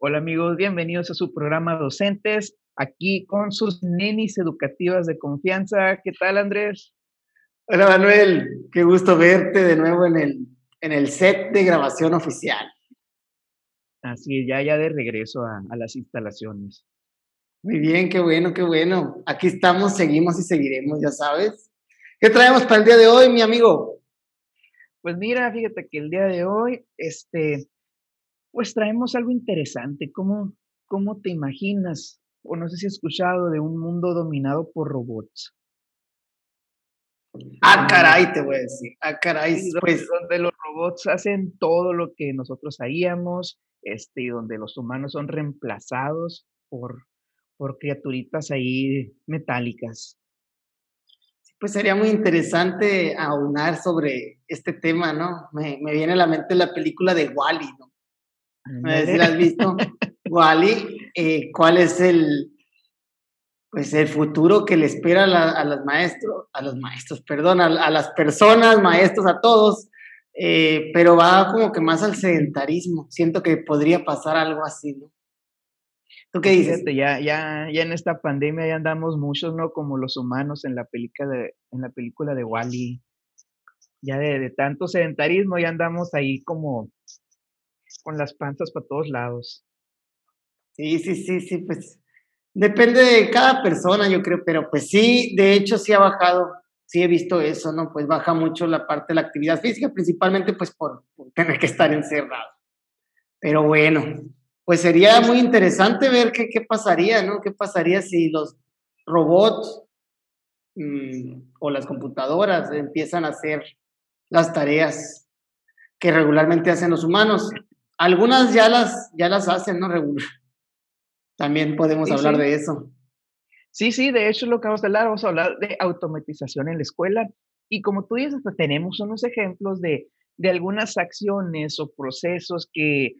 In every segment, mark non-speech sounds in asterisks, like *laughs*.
Hola amigos, bienvenidos a su programa Docentes, aquí con sus nenis educativas de confianza. ¿Qué tal Andrés? Hola Manuel, qué gusto verte de nuevo en el, en el set de grabación oficial. Así ya, ya de regreso a, a las instalaciones. Muy bien, qué bueno, qué bueno. Aquí estamos, seguimos y seguiremos, ya sabes. ¿Qué traemos para el día de hoy, mi amigo? Pues mira, fíjate que el día de hoy, este, pues traemos algo interesante. ¿Cómo, cómo te imaginas? O no sé si has escuchado de un mundo dominado por robots. Ah, caray, te voy a decir. Ah, caray, pues. Donde los robots hacen todo lo que nosotros haríamos, este, y donde los humanos son reemplazados por, por criaturitas ahí metálicas. Pues sería muy interesante aunar sobre este tema, ¿no? Me, me viene a la mente la película de Wally, ¿no? No sé si la has visto. Wally, eh, ¿cuál es el, pues el futuro que le espera a, los maestros, a los maestros, perdón, a, las personas, maestros, a todos, eh, pero va como que más al sedentarismo. Siento que podría pasar algo así, ¿no? ¿Tú qué dices? ya, ya, ya en esta pandemia ya andamos muchos, ¿no? Como los humanos en la película de, en la película de Wally. Ya de, de tanto sedentarismo ya andamos ahí como con las panzas para todos lados. Sí, sí, sí, sí, pues depende de cada persona, yo creo, pero pues sí, de hecho sí ha bajado, sí he visto eso, ¿no? Pues baja mucho la parte de la actividad física, principalmente pues por, tener que estar encerrado. Pero bueno, pues sería muy interesante ver qué, pasaría, ¿no? ¿Qué pasaría si los robots mm, o las computadoras empiezan a hacer las tareas que regularmente hacen los humanos? Algunas ya las, ya las hacen, ¿no? Regular. También podemos hablar de eso. Sí, sí, de hecho es lo que vamos a hablar, vamos a hablar de automatización en la escuela. Y como tú dices, pues tenemos unos ejemplos de, de algunas acciones o procesos que,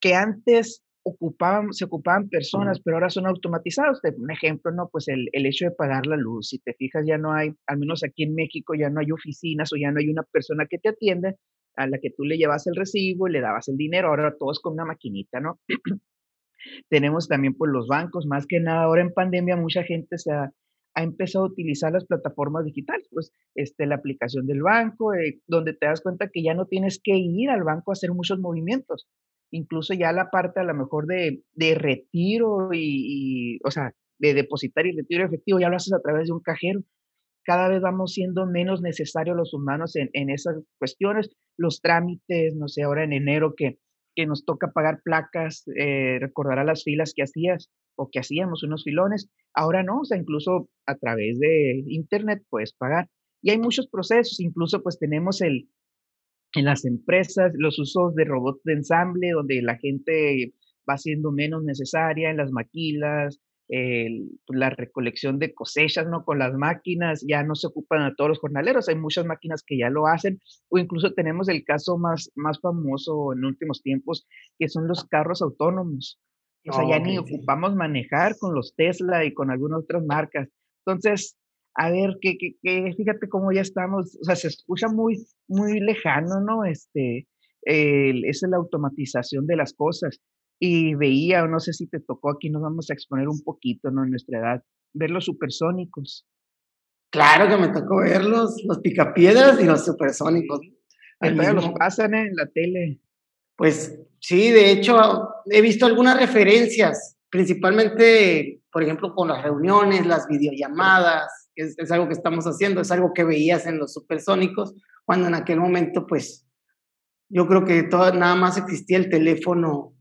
que antes ocupaban, se ocupaban personas, pero ahora son automatizados. Un ejemplo, ¿no? Pues el, el, hecho de pagar la luz. Si te fijas, ya no hay, al menos aquí en México, ya no hay oficinas o ya no hay una persona que te atiende a la que tú le llevas el recibo y le dabas el dinero. Ahora todo es con una maquinita, ¿no? *clears throat* Tenemos también pues los bancos, más que nada ahora en pandemia mucha gente se ha, ha empezado a utilizar las plataformas digitales, pues este, la aplicación del banco, eh, donde te das cuenta que ya no tienes que ir al banco a hacer muchos movimientos, incluso ya la parte a lo mejor de, de retiro y, o sea, de depositar y retiro efectivo, ya lo haces a través de un cajero. Cada vez vamos siendo menos necesarios los humanos en, en esas cuestiones, los trámites, no sé, ahora en enero que que nos toca pagar placas, eh, recordará las filas que hacías o que hacíamos unos filones. Ahora no, o sea, incluso a través de internet puedes pagar. Y hay muchos procesos, incluso pues tenemos el, en las empresas los usos de robots de ensamble, donde la gente va siendo menos necesaria en las maquilas, la recolección de cosechas, ¿no? Con las máquinas, ya no se ocupan a todos los jornaleros, hay muchas máquinas que ya lo hacen, o incluso tenemos el caso más, más famoso en últimos tiempos, que son los carros autónomos. O sea, ya ni ocupamos manejar con los Tesla y con algunas otras marcas. Entonces, a ver, que, que, fíjate cómo ya estamos, o sea, se escucha muy, muy lejano, ¿no? Este, es la automatización de las cosas y veía, o no sé si te tocó, aquí nos vamos a exponer un poquito, ¿no? En nuestra edad, ver los supersónicos. Claro que me tocó verlos, los picapiedras y los supersónicos. los pasan en la tele. Pues sí, de hecho, he visto algunas referencias, principalmente, por ejemplo, con las reuniones, las videollamadas, es, es algo que estamos haciendo, es algo que veías en los supersónicos, cuando en aquel momento, pues, yo creo que todo, nada más existía el teléfono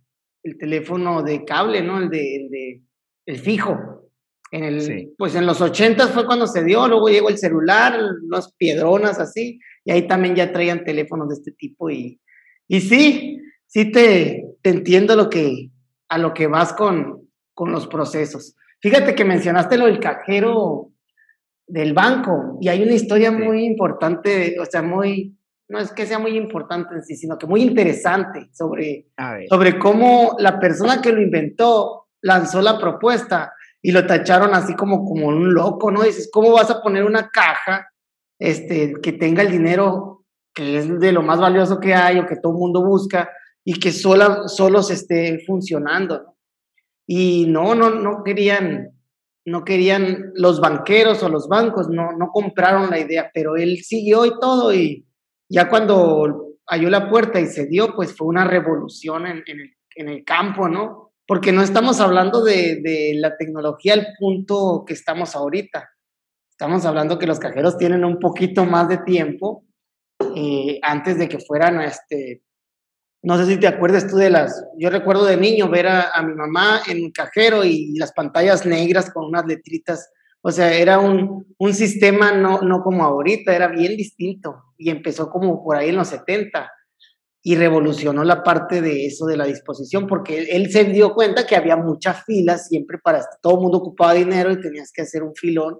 el teléfono de cable, ¿no? El de, el, de, el fijo. En el, Pues en los ochentas fue cuando se dio, luego llegó el celular, unas piedronas así, y ahí también ya traían teléfonos de este tipo. Y, y sí, sí te, te entiendo lo que, a lo que vas con, con los procesos. Fíjate que mencionaste lo del cajero del banco, y hay una historia muy importante, o sea, muy, no es que sea muy importante en sí, sino que muy interesante sobre, sobre cómo la persona que lo inventó lanzó la propuesta y lo tacharon así como, como un loco, ¿no? Dices, ¿cómo vas a poner una caja este, que tenga el dinero que es de lo más valioso que hay o que todo el mundo busca y que sola, solo se esté funcionando. Y no, no, no querían, no querían los banqueros o los bancos, no, no compraron la idea, pero él siguió y todo y ya cuando halló la puerta y se dio, pues fue una revolución en, en, el, en el, campo, ¿no? Porque no estamos hablando de, de, la tecnología al punto que estamos ahorita. Estamos hablando que los cajeros tienen un poquito más de tiempo eh, antes de que fueran, este, no sé si te acuerdas tú de las, yo recuerdo de niño ver a, a mi mamá en un cajero y las pantallas negras con unas letritas o sea, era un, un sistema no, no como ahorita, era bien distinto y empezó como por ahí en los 70 y revolucionó la parte de eso de la disposición porque él, se dio cuenta que había muchas filas siempre para todo el mundo ocupaba dinero y tenías que hacer un filón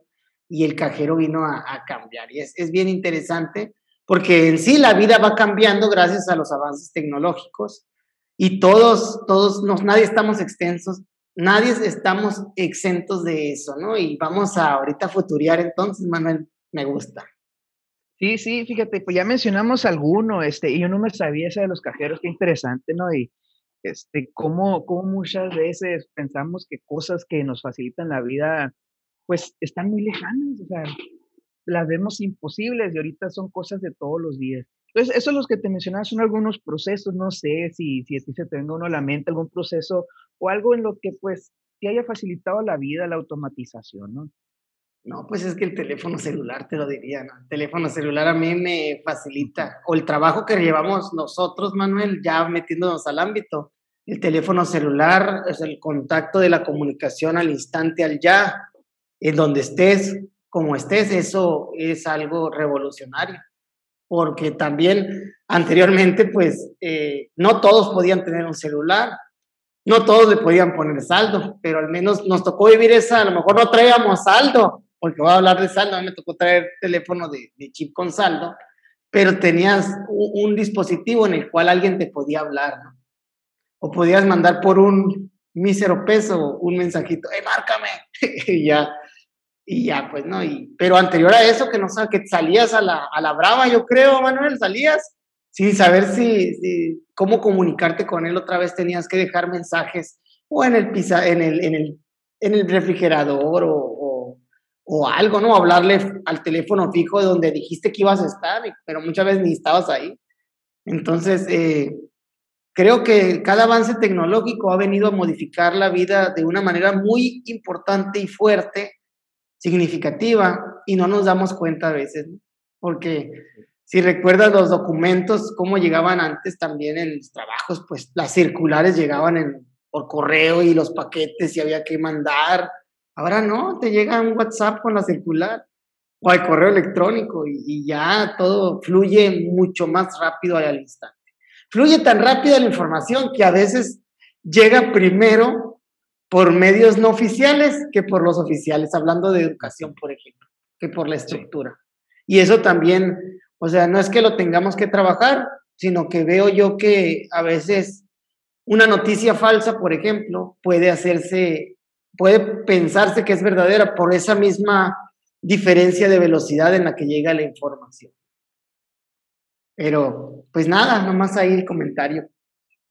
y el cajero vino a, a cambiar. Y es, es, bien interesante porque en sí la vida va cambiando gracias a los avances tecnológicos y todos, todos, nos, nadie estamos extensos, nadie estamos exentos de eso, ¿no? Y vamos a ahorita futurear entonces, Manuel, me gusta. Sí, sí, fíjate, pues ya mencionamos alguno, este, y yo no me sabía esa de los cajeros, qué interesante, ¿no? Y este, cómo, cómo muchas veces pensamos que cosas que nos facilitan la vida, pues están muy lejanas, o sea, las vemos imposibles y ahorita son cosas de todos los días. Entonces, esos los que te mencionaba son algunos procesos, no sé si, si a ti se te venga uno a la mente algún proceso o algo en lo que pues te haya facilitado la vida, la automatización, ¿no? No, pues es que el teléfono celular, te lo diría, ¿no? El teléfono celular a mí me facilita, o el trabajo que llevamos nosotros, Manuel, ya metiéndonos al ámbito. El teléfono celular es el contacto de la comunicación al instante, al ya, en donde estés, como estés, eso es algo revolucionario porque también anteriormente, pues, eh, no todos podían tener un celular, no todos le podían poner saldo, pero al menos nos tocó vivir esa, a lo mejor no traíamos saldo, porque voy a hablar de saldo, a mí me tocó traer teléfono de, chip con saldo, pero tenías un, un, dispositivo en el cual alguien te podía hablar, ¿no? O podías mandar por un mísero peso un mensajito, ¡eh, márcame! *laughs* y ya y ya, pues no, y, pero anterior a eso, que no que salías a la, a la brava, yo creo, Manuel, salías sin saber si, si, cómo comunicarte con él otra vez, tenías que dejar mensajes o en el, pisa, en el, en el, en el refrigerador o, o, o, algo, ¿no? Hablarle al teléfono fijo donde dijiste que ibas a estar, pero muchas veces ni estabas ahí. Entonces, eh, creo que cada avance tecnológico ha venido a modificar la vida de una manera muy importante y fuerte significativa y no nos damos cuenta a veces, porque si recuerdas los documentos, cómo llegaban antes también en los trabajos, pues las circulares llegaban en, por correo y los paquetes y había que mandar. Ahora no, te llega un WhatsApp con la circular o al correo electrónico y, y ya todo fluye mucho más rápido al instante. Fluye tan rápido la información que a veces llega primero por medios no oficiales que por los oficiales, hablando de educación, por ejemplo, que por la estructura. Y eso también, o sea, no es que lo tengamos que trabajar, sino que veo yo que a veces una noticia falsa, por ejemplo, puede hacerse, puede pensarse que es verdadera por esa misma diferencia de velocidad en la que llega la información. Pero, pues nada, nomás ahí el comentario.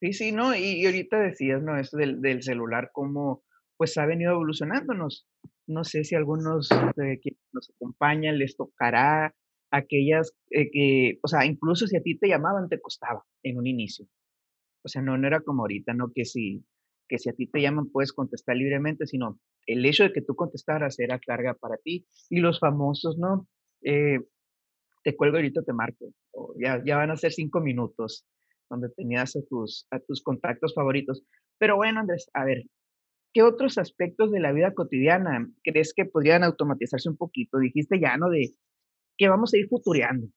Sí, sí, ¿no? Y, y ahorita decías, ¿no? Esto del, celular, cómo pues ha venido evolucionándonos. No sé si algunos eh, que nos acompañan les tocará aquellas eh, que, o sea, incluso si a ti te llamaban, te costaba en un inicio. O sea, no, no era como ahorita, ¿no? Que si, que si a ti te llaman puedes contestar libremente, sino el hecho de que tú contestaras era carga para ti. Y los famosos, ¿no? Eh, te cuelgo ahorita, te marco. O ya, ya van a ser cinco minutos donde tenías a tus, a tus contactos favoritos. Pero bueno, Andrés, a ver, ¿qué otros aspectos de la vida cotidiana crees que podrían automatizarse un poquito? Dijiste ya, ¿no? De que vamos a ir futureando.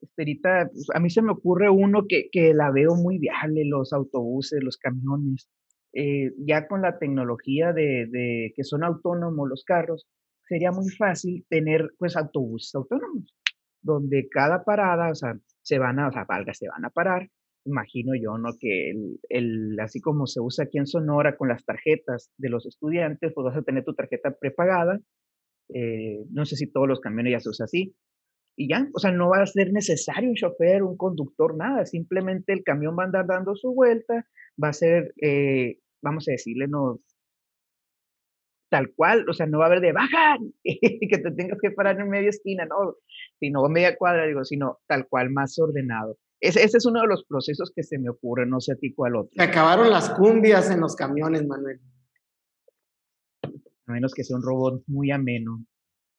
Este, ahorita, pues, a mí se me ocurre uno que, que la veo muy viable, los autobuses, los camiones. Eh, ya con la tecnología de, de, que son autónomos los carros, sería muy fácil tener pues autobuses autónomos, donde cada parada, o sea, se van a, o sea, valga, se van a parar imagino yo, ¿no? Que el, el, así como se usa aquí en Sonora con las tarjetas de los estudiantes, pues vas a tener tu tarjeta prepagada. Eh, no sé si todos los camiones ya se usa así, y ya, o sea, no va a ser necesario un chofer, un conductor, nada, simplemente el camión va a andar dando su vuelta, va a ser, eh, vamos a decirle, no, tal cual, o sea, no va a haber de baja *laughs* y que te tengas que parar en media esquina, no, sino media cuadra, digo, sino tal cual más ordenado. Ese, ese es uno de los procesos que se me ocurre, no sé a ti cuál otro. Se acabaron las cumbias en los camiones, Manuel. A menos que sea un robot muy ameno.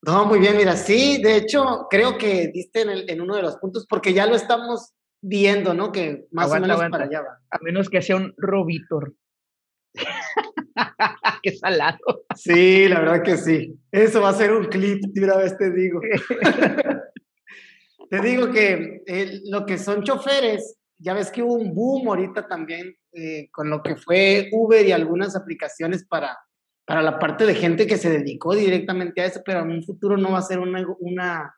No, muy bien, mira, sí, de hecho, creo que diste en, uno de los puntos, porque ya lo estamos viendo, ¿no? Que más o menos para allá va. A menos que sea un robitor. *laughs* Qué salado. Sí, la verdad que sí. Eso va a ser un clip, de una vez te digo. *laughs* te digo que lo que son choferes, ya ves que hubo un boom ahorita también eh, con lo que fue Uber y algunas aplicaciones para para la parte de gente que se dedicó directamente a eso, pero en un futuro no va a ser una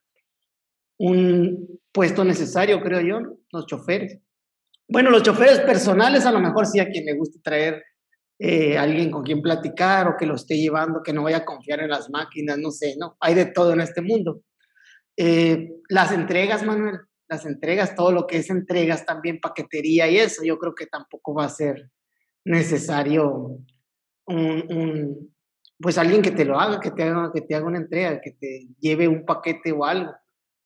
un puesto necesario, creo yo, los choferes. Bueno, los choferes personales a lo mejor sí a quien le guste traer eh, alguien con quien platicar o que lo esté llevando, que no vaya a confiar en las máquinas, no sé, no, hay de todo en este mundo. Eh, las entregas, Manuel, las entregas, todo lo que es entregas también, paquetería y eso, yo creo que tampoco va a ser necesario un, pues alguien que te lo haga, que te haga, que te haga una entrega, que te lleve un paquete o algo.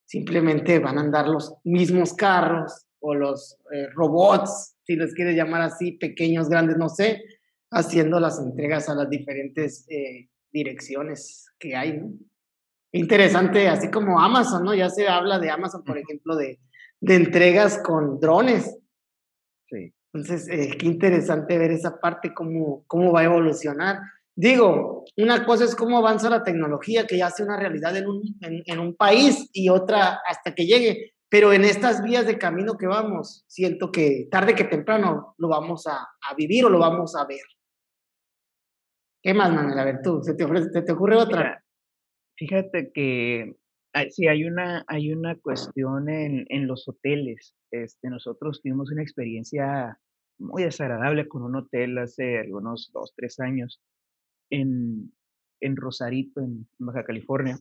Simplemente van a andar los mismos carros o los eh, robots, si les quieres llamar así, pequeños, grandes, no sé, haciendo las entregas a las diferentes eh, direcciones que hay, ¿no? Interesante, así como Amazon, ¿no? Ya se habla de Amazon, por ejemplo, de, de entregas con drones. Sí. Entonces, eh, qué interesante ver esa parte, cómo, cómo va a evolucionar. Digo, una cosa es cómo avanza la tecnología, que ya hace una realidad en un, en, un país y otra hasta que llegue. Pero en estas vías de camino que vamos, siento que tarde que temprano lo vamos a, a vivir o lo vamos a ver. ¿Qué más, Manuel? A ver, tú, ¿se te, ofrece, te, ocurre otra? Fíjate que sí, hay una, hay una cuestión en, en los hoteles. Este, nosotros tuvimos una experiencia muy desagradable con un hotel hace algunos dos, tres años en, en Rosarito, en Baja California.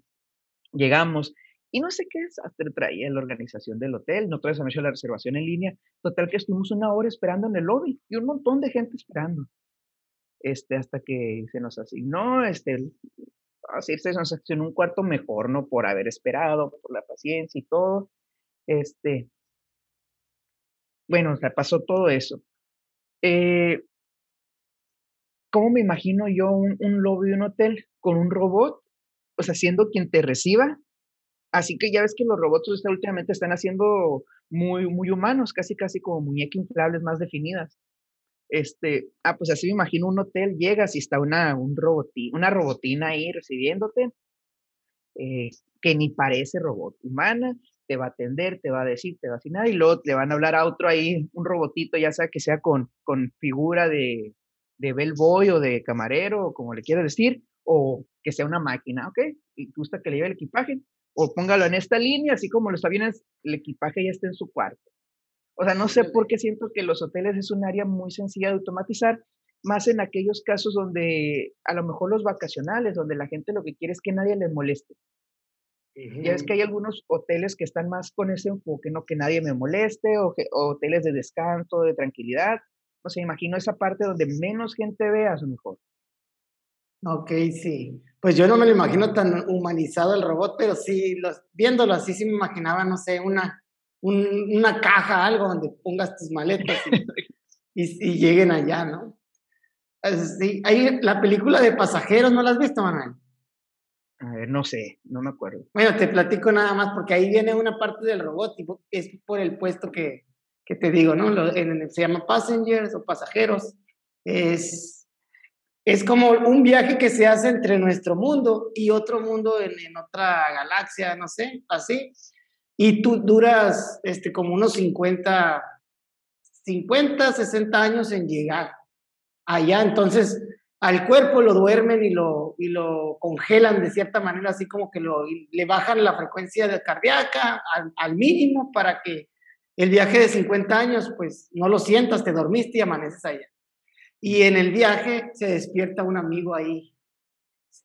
Llegamos y no sé qué desastre traía la organización del hotel. No se han hecho la reservación en línea. Total que estuvimos una hora esperando en el lobby y un montón de gente esperando. Este, hasta que se nos asignó, este, así se nos asignó un cuarto mejor, ¿no? Por haber esperado, por la paciencia y todo. Este, bueno, o pasó todo eso. Eh, ¿Cómo me imagino yo un, un lobby de un hotel con un robot? O sea, siendo quien te reciba. Así que ya ves que los robots últimamente están haciendo muy, muy humanos, casi, casi como muñecas inflables más definidas. Este, ah, pues así me imagino un hotel, llegas y está una, un una robotina ahí recibiéndote, eh, que ni parece robot humana, te va a atender, te va a decir, te va a nada y luego le van a hablar a otro ahí, un robotito, ya sea que sea con, con figura de, de bellboy o de camarero, como le quieras decir, o que sea una máquina, ¿ok? Y gusta que le lleve el equipaje, o póngalo en esta línea, así como lo está bien, el equipaje ya está en su cuarto. O sea, no sé por qué siento que los hoteles es un área muy sencilla de automatizar, más en aquellos casos donde a lo mejor los vacacionales, donde la gente lo que quiere es que nadie le moleste. Ya es que hay algunos hoteles que están más con ese enfoque, no que nadie me moleste, o, hoteles de descanso, de tranquilidad. O sea, imagino esa parte donde menos gente vea, a mejor. Ok, sí. Pues yo no me lo imagino tan humanizado el robot, pero sí, los, viéndolo así, sí me imaginaba, no sé, una, una caja, algo donde pongas tus maletas y, lleguen allá, ¿no? Sí, hay la película de pasajeros, ¿no la has visto, Manuel? A ver, no sé, no me acuerdo. Bueno, te platico nada más porque ahí viene una parte del robot, es por el puesto que, que te digo, ¿no? se llama passengers o pasajeros. Es, es como un viaje que se hace entre nuestro mundo y otro mundo en, en otra galaxia, no sé, así. Y tú duras este, como unos 50, 50, 60 años en llegar allá. Entonces, al cuerpo lo duermen y lo, y lo congelan de cierta manera, así como que lo, le bajan la frecuencia de cardíaca al, mínimo para que el viaje de 50 años, pues no lo sientas, te dormiste y amaneces allá. Y en el viaje se despierta un amigo ahí.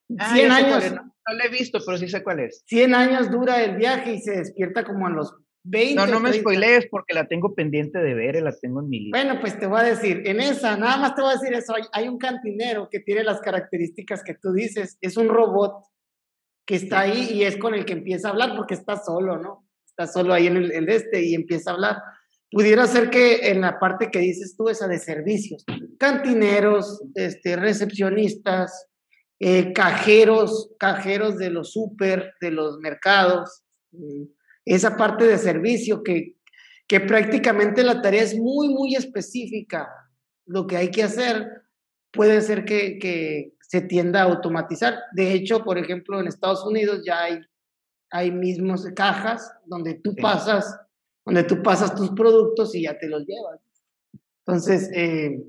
100 ah, años, No lo he visto, pero sí sé cuál es. 100 años dura el viaje y se despierta como a los 20. No, no me spoilees porque la tengo pendiente de ver la tengo en mi lista. Bueno, pues te voy a decir, en esa, nada más te voy a decir eso, hay, un cantinero que tiene las características que tú dices, es un robot que está ahí y es con el que empieza a hablar porque está solo, ¿no? Está solo ahí en el, en este y empieza a hablar. Pudiera ser que en la parte que dices tú, esa de servicios, cantineros, este, recepcionistas, eh, cajeros, cajeros de los súper, de los mercados, mm, esa parte de servicio que, que prácticamente la tarea es muy, muy específica. Lo que hay que hacer puede ser que, que se tienda a automatizar. De hecho, por ejemplo, en Estados Unidos ya hay, hay mismos cajas donde tú pasas, donde tú pasas tus productos y ya te los llevas. Entonces, eh,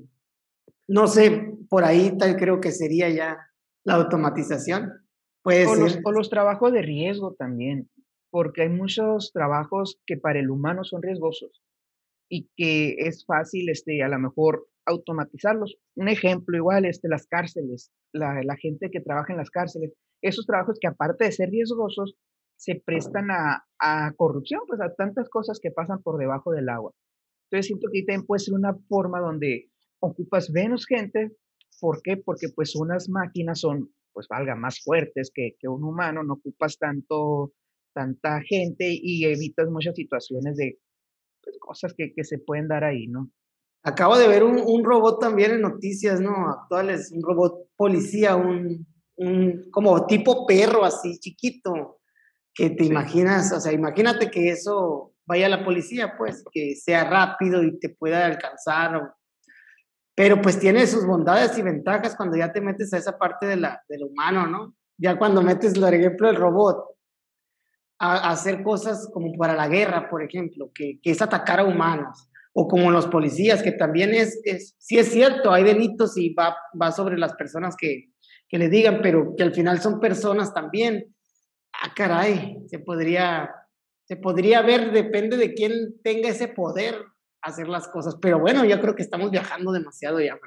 no sé, por ahí tal creo que sería ya la automatización. Puede o, ser. Los, o los trabajos de riesgo también porque hay muchos trabajos que para el humano son riesgosos y que es fácil, este, a lo mejor automatizarlos. Un ejemplo igual, este, las cárceles, la, la gente que trabaja en las cárceles, esos trabajos que aparte de ser riesgosos, se prestan a, a, corrupción, pues a tantas cosas que pasan por debajo del agua. Entonces siento que también puede ser una forma donde ocupas menos gente. ¿Por qué? Porque pues unas máquinas son, pues valga, más fuertes que, que un humano, no ocupas tanto tanta gente y evitas muchas situaciones de pues, cosas que, que, se pueden dar ahí, ¿no? Acabo de ver un, un, robot también en noticias, ¿no? Actuales, un robot policía, un, un como tipo perro así chiquito, que te sí. imaginas, o sea, imagínate que eso vaya a la policía, pues, que sea rápido y te pueda alcanzar. O, pero pues tiene sus bondades y ventajas cuando ya te metes a esa parte de la, del humano, ¿no? Ya cuando metes, por ejemplo, el robot a, hacer cosas como para la guerra, por ejemplo, que, que, es atacar a humanos, o como los policías, que también es, es sí es cierto, hay delitos y va, va sobre las personas que, que le digan, pero que al final son personas también. Ah, caray, se podría, se podría ver, depende de quién tenga ese poder hacer las cosas, pero bueno, yo creo que estamos viajando demasiado ya.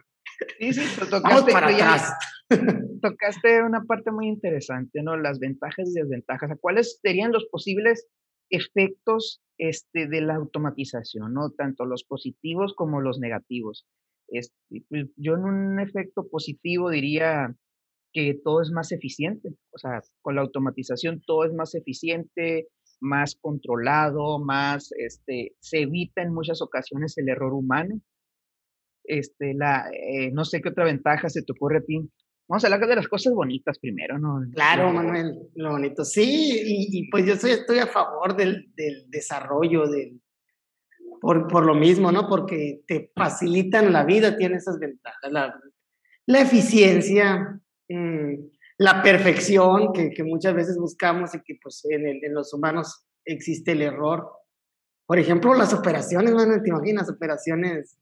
Sí, sí, *laughs* tocaste, Vamos para atrás. *laughs* tocaste una parte muy interesante, ¿no? Las ventajas y desventajas. ¿Cuáles serían los posibles efectos este, de la automatización, ¿no? Tanto los positivos como los negativos. Este, pues yo en un efecto positivo diría que todo es más eficiente, o sea, con la automatización todo es más eficiente, más controlado, más, este, se evita en muchas ocasiones el error humano. Este, la, eh, no sé qué otra ventaja se te ocurre a ti. Vamos a hablar de las cosas bonitas primero, ¿no? Claro, Manuel, lo bonito. Sí, y, y pues yo soy, estoy a favor del, del desarrollo, del, por, por, lo mismo, ¿no? Porque te facilitan la vida, tiene esas ventajas. La, la eficiencia, mmm, la perfección que, que, muchas veces buscamos y que pues en, el, en, los humanos existe el error. Por ejemplo, las operaciones, ¿no? ¿te imaginas? Operaciones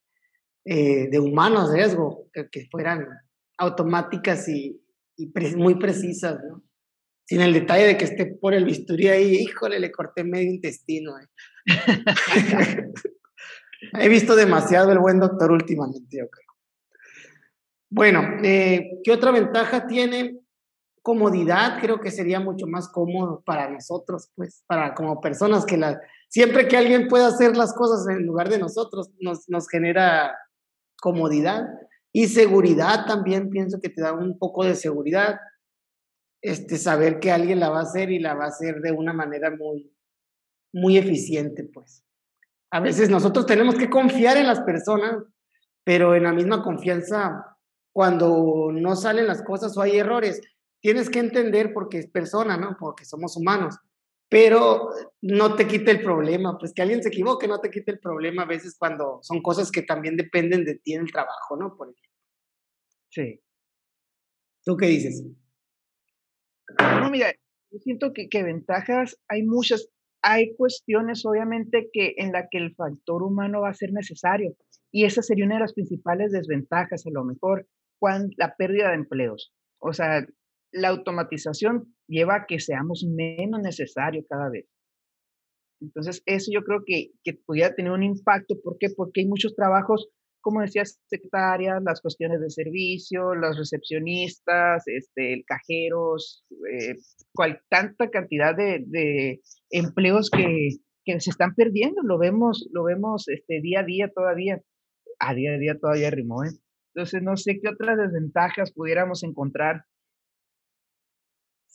eh, de humanos riesgo, que, que fueran automáticas y, y pre muy precisas, ¿no? Sin el detalle de que esté por el bisturí ahí, híjole, le corté medio intestino. Eh. *laughs* He visto demasiado el buen doctor últimamente, yo creo. Bueno, eh, ¿qué otra ventaja tiene? Comodidad, creo que sería mucho más cómodo para nosotros, pues, para como personas que la, siempre que alguien pueda hacer las cosas en lugar de nosotros, nos, nos genera comodidad. Y seguridad también pienso que te da un poco de seguridad. Este, saber que alguien la va a hacer y la va a hacer de una manera muy, muy eficiente, pues. A veces nosotros tenemos que confiar en las personas, pero en la misma confianza, cuando no salen las cosas o hay errores, tienes que entender porque es persona, ¿no? Porque somos humanos pero no te quite el problema, pues que alguien se equivoque no te quite el problema a veces cuando son cosas que también dependen de ti en el trabajo, ¿no? Por ejemplo. Sí. ¿Tú qué dices? No, mira, yo siento que, que ventajas hay muchas. Hay cuestiones, obviamente, que en la que el factor humano va a ser necesario. Y esa sería una de las principales desventajas, a lo mejor, cuando, la pérdida de empleos. O sea, la automatización lleva a que seamos menos necesarios cada vez. Entonces, eso yo creo que, que pudiera tener un impacto. ¿Por qué? Porque hay muchos trabajos como decías, secretarias, las cuestiones de servicio, los recepcionistas, este, cajeros, eh, cual, tanta cantidad de, de empleos que, que, se están perdiendo, lo vemos, lo vemos este, día a día todavía, a día a día todavía rimó, ¿eh? Entonces, no sé qué otras desventajas pudiéramos encontrar.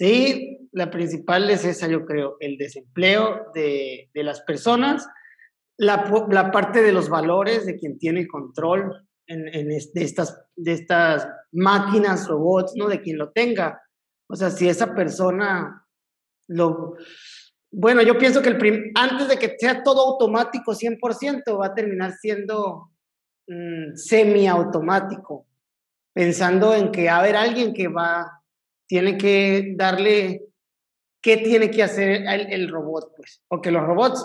Sí, la principal es esa, yo creo, el desempleo de, de las personas la, parte de los valores de quien tiene control en, de, estas, de estas máquinas, robots, ¿no? De quien lo tenga. O sea, si esa persona lo... Bueno, yo pienso que el antes de que sea todo automático 100%, va a terminar siendo mm, semiautomático, pensando en que va a haber alguien que va, tiene que darle, ¿qué tiene que hacer el, el robot? Pues, porque los robots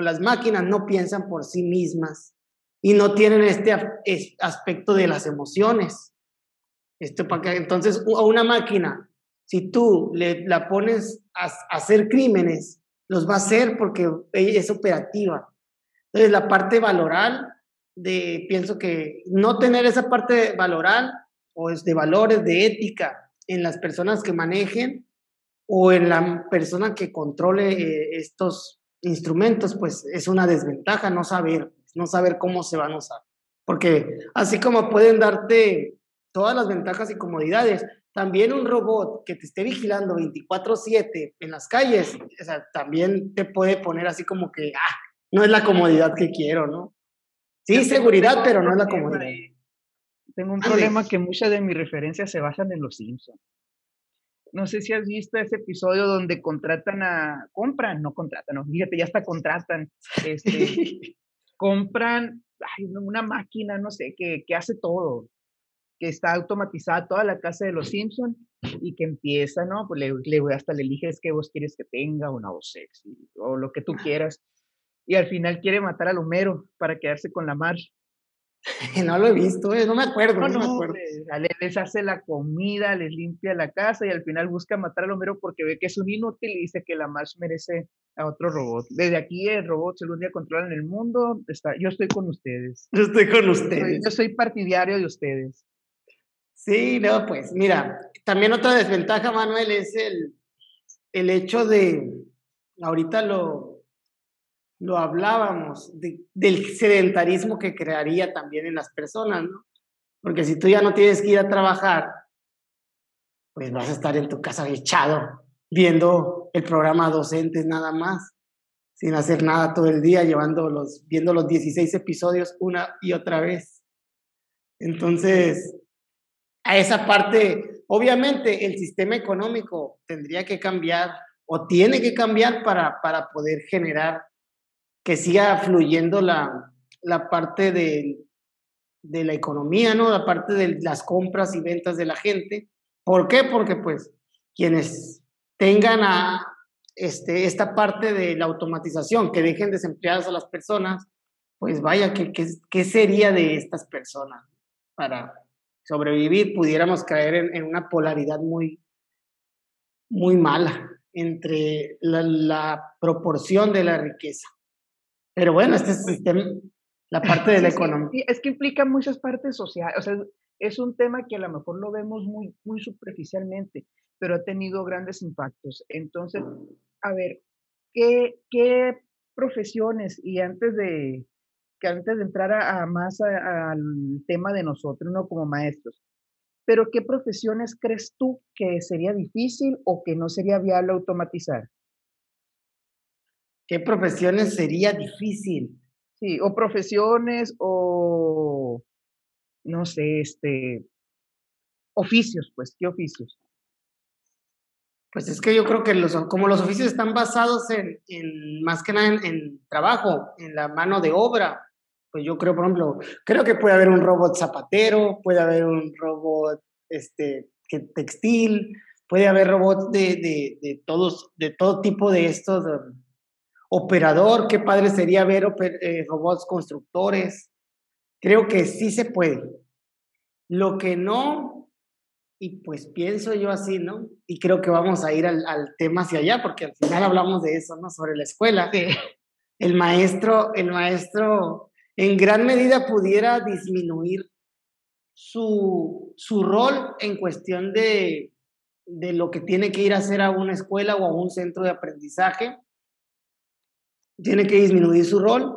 las máquinas no piensan por sí mismas y no tienen este aspecto de las emociones. Esto para entonces, a una máquina, si tú le, la pones a, hacer crímenes, los va a hacer porque es operativa. Entonces, la parte valoral, de, pienso que no tener esa parte valoral o de valores, de ética en las personas que manejen o en la persona que controle eh, estos instrumentos, pues es una desventaja no saber, no saber cómo se van a usar. Porque así como pueden darte todas las ventajas y comodidades, también un robot que te esté vigilando 24/7 en las calles, o sea, también te puede poner así como que, ah, no es la comodidad que quiero, ¿no? Sí, seguridad, pero no es la comodidad. Tengo un problema que muchas de mis referencias se basan en los Simpsons. No sé si has visto ese episodio donde contratan a, compran, no contratan, no, fíjate, ya hasta contratan, este, *laughs* compran una máquina, no sé, que, que hace todo, que está automatizada toda la casa de los Simpson y que empieza, ¿no? Pues le, le hasta le eliges qué voz quieres que tenga, una voz sexy o lo que tú quieras. Y al final quiere matar al Homero para quedarse con la Marge. *laughs* no lo he visto, eh, no me acuerdo, no, me acuerdo. Les hace la comida, les limpia la casa y al final busca matar al Homero porque ve que es un inútil y dice que la Marsh merece a otro robot. Desde aquí el robot se un día controlan el mundo. Está, yo estoy con ustedes. Yo estoy con ustedes. Yo soy partidario de ustedes. Sí, no, pues mira, también otra desventaja, Manuel, es el, el hecho de, ahorita lo, lo hablábamos, del sedentarismo que crearía también en las personas, ¿no? Porque si tú ya no tienes que ir a trabajar, pues vas a estar en tu casa echado, viendo el programa Docentes nada más, sin hacer nada todo el día, llevando los, viendo los 16 episodios una y otra vez. Entonces, a esa parte, obviamente el sistema económico tendría que cambiar o tiene que cambiar para, para poder generar que siga fluyendo la, la parte de, de, la economía, ¿no? La parte de las compras y ventas de la gente. ¿Por qué? Porque pues quienes tengan a, este, esta parte de la automatización, que dejen desempleadas a las personas, pues vaya, ¿qué, qué, sería de estas personas para sobrevivir? Pudiéramos caer en, una polaridad muy, muy mala entre la proporción de la riqueza. Pero bueno, este es la parte de la economía. es que implica muchas partes sociales, o sea, es un tema que a lo mejor lo vemos muy, muy superficialmente, pero ha tenido grandes impactos. Entonces, a ver, ¿qué, qué profesiones, y antes de, que antes de entrar a, más al tema de nosotros, ¿no? Como maestros, pero ¿qué profesiones crees tú que sería difícil o que no sería viable automatizar? ¿Qué profesiones sería difícil? Sí, o profesiones o, no sé, este, oficios, pues, ¿qué oficios? Pues es que yo creo que los, como los oficios están basados en, en más que nada en, trabajo, en la mano de obra, pues yo creo, por ejemplo, creo que puede haber un robot zapatero, puede haber un robot este, que, textil, puede haber robots de, de, de, todos, de todo tipo de estos operador, qué padre sería ver eh, robots constructores. Creo que sí se puede. Lo que no, y pues pienso yo así, ¿no? Y creo que vamos a ir al, tema hacia allá, porque al final hablamos de eso, ¿no? Sobre la escuela. El maestro, el maestro en gran medida pudiera disminuir su, su rol en cuestión de, de lo que tiene que ir a hacer a una escuela o a un centro de aprendizaje. Tiene que disminuir su rol,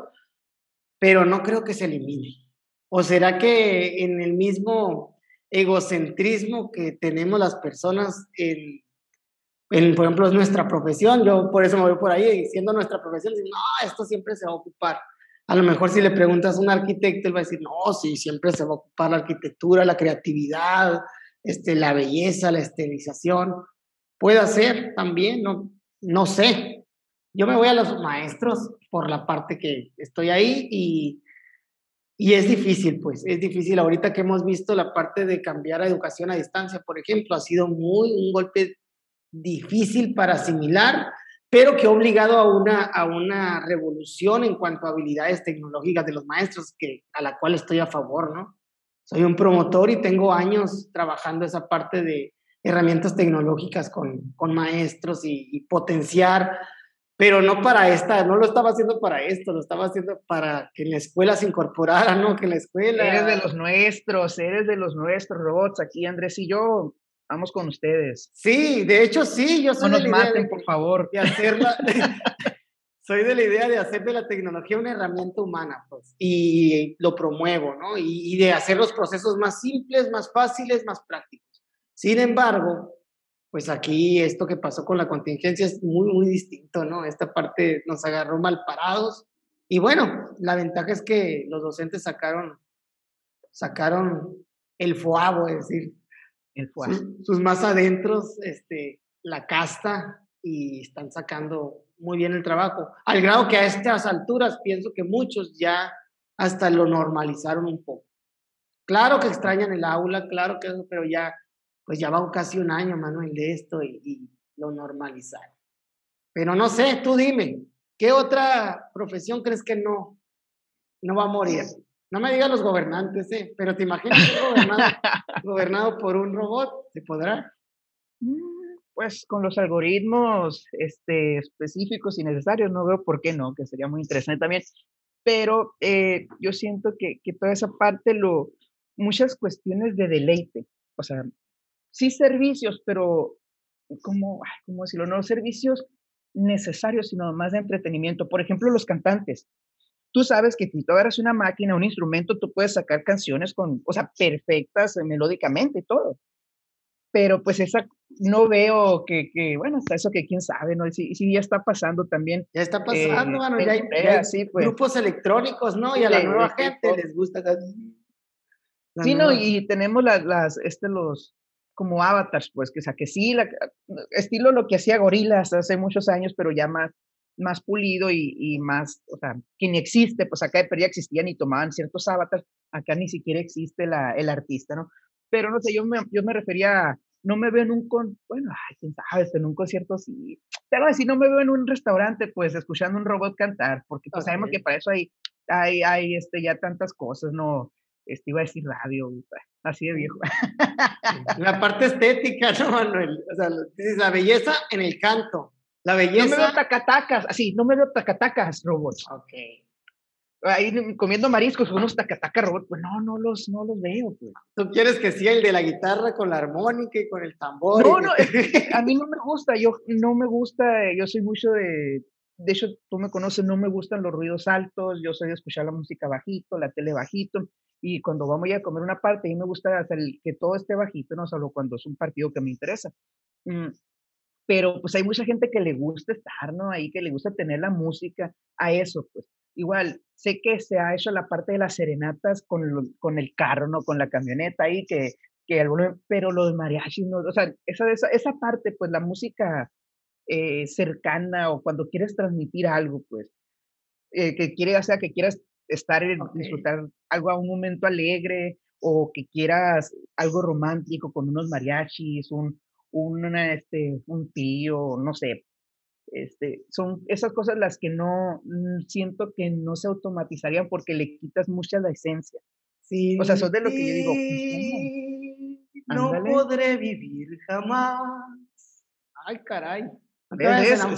pero no creo que se elimine. ¿O será que en el mismo egocentrismo que tenemos las personas en, en, por ejemplo, es nuestra profesión, yo por eso me voy por ahí, siendo nuestra profesión, no, esto siempre se va a ocupar. A lo mejor si le preguntas a un arquitecto, él va a decir, no, sí, siempre se va a ocupar la arquitectura, la creatividad, este, la belleza, la estilización. Puede ser también, no, no sé. Yo me voy a los maestros por la parte que estoy ahí y, y es difícil, pues, es difícil. Ahorita que hemos visto la parte de cambiar a educación a distancia, por ejemplo, ha sido muy un golpe difícil para asimilar, pero que ha obligado a una, a una revolución en cuanto a habilidades tecnológicas de los maestros, que, a la cual estoy a favor, ¿no? Soy un promotor y tengo años trabajando esa parte de herramientas tecnológicas con, con maestros y, y, potenciar, pero no para esta, no lo estaba haciendo para esto, lo estaba haciendo para que en la escuela se incorporara, ¿no? Que la escuela... Eres de los nuestros, eres de los nuestros robots, aquí Andrés y yo vamos con ustedes. Sí, de hecho sí, yo soy no nos maten, por favor. De hacerla, *laughs* *laughs* soy de la idea de hacer de la tecnología una herramienta humana, pues, y lo promuevo, ¿no? Y, y, de hacer los procesos más simples, más fáciles, más prácticos. Sin embargo, pues aquí esto que pasó con la contingencia es muy, muy distinto, ¿no? Esta parte nos agarró mal parados. Y bueno, la ventaja es que los docentes sacaron, sacaron el foabo, es decir, sus, más adentros, este, la casta y están sacando muy bien el trabajo. Al grado que a estas alturas pienso que muchos ya hasta lo normalizaron un poco. Claro que extrañan el aula, claro que eso, pero ya, pues ya va casi un año, Manuel, de esto y, y lo normalizaron. Pero no sé, tú dime, ¿qué otra profesión crees que no, no va a morir? No me digas los gobernantes, ¿eh? pero te imaginas gobernado, *laughs* gobernado por un robot, ¿se podrá? Mm, pues con los algoritmos este, específicos y necesarios, no veo por qué no, que sería muy interesante también. Pero eh, yo siento que, que, toda esa parte, lo, muchas cuestiones de deleite, o sea, sí servicios, pero como, ¿cómo decirlo? No servicios necesarios, sino más de entretenimiento. Por ejemplo, los cantantes tú sabes que si tú eres una máquina, un instrumento, tú puedes sacar canciones con, o sea, perfectas eh, melódicamente y todo. Pero pues esa, no veo que, que, bueno, hasta eso que quién sabe, ¿no? Si, si ya está pasando también. Ya está pasando, bueno, eh, ya hay, pues. grupos electrónicos, ¿no? Y a la nueva gente les gusta. sí, no, y tenemos las, las, este, los, como avatars, pues, que, o sea, que sí, la, estilo lo que hacía Gorilas hace muchos años, pero ya más, más pulido y, más, o sea, que ni existe, pues acá pero ya existían y tomaban ciertos avatars, acá ni siquiera existe la, el artista, ¿no? Pero no sé, yo me, yo me refería, no me veo en un, con, bueno, ay, quién sabe, en un concierto sí, pero si no me veo en un restaurante, pues escuchando un robot cantar, porque pues sabemos que para eso hay, hay, hay, este, ya tantas cosas, ¿no? Este, iba a decir radio, así de viejo. *laughs* La parte estética, ¿no, Manuel? O sea, la belleza en el canto la belleza. No me veo tacatacas, así, no me veo tacatacas robots. Ok. Ahí comiendo mariscos con unos tacatacas robots, pues no, no los, no los veo, pues. ¿Tú quieres que sea el de la guitarra con la armónica y con el tambor? No, no, *laughs* a mí no me gusta, yo no me gusta, yo soy mucho de, de hecho, tú me conoces, no me gustan los ruidos altos, yo soy de escuchar la música bajito, la tele bajito, y cuando vamos a comer una parte, a mí me gusta que todo esté bajito, no solo cuando es un partido que me interesa. Mm, pero pues hay mucha gente que le gusta estar, ¿no? Ahí que le gusta tener la música a eso, pues. Igual, sé que se ha hecho la parte de las serenatas con, con el carro, ¿no? Con la camioneta ahí, que, que alguno, pero los mariachis, ¿no? O sea, esa, esa, esa parte, pues la música eh, cercana o cuando quieres transmitir algo, pues, eh, que quiere, o sea, que quieras estar, okay. disfrutar algo a un momento alegre o que quieras algo romántico con unos mariachis, un, un, este, un tío, no sé. Este, son esas cosas las que no mm, siento que no se automatizarían porque le quitas mucha la esencia. Sí, o sea, eso es de lo que yo digo. No podré vivir jamás. Ay, caray. No te vayas, a,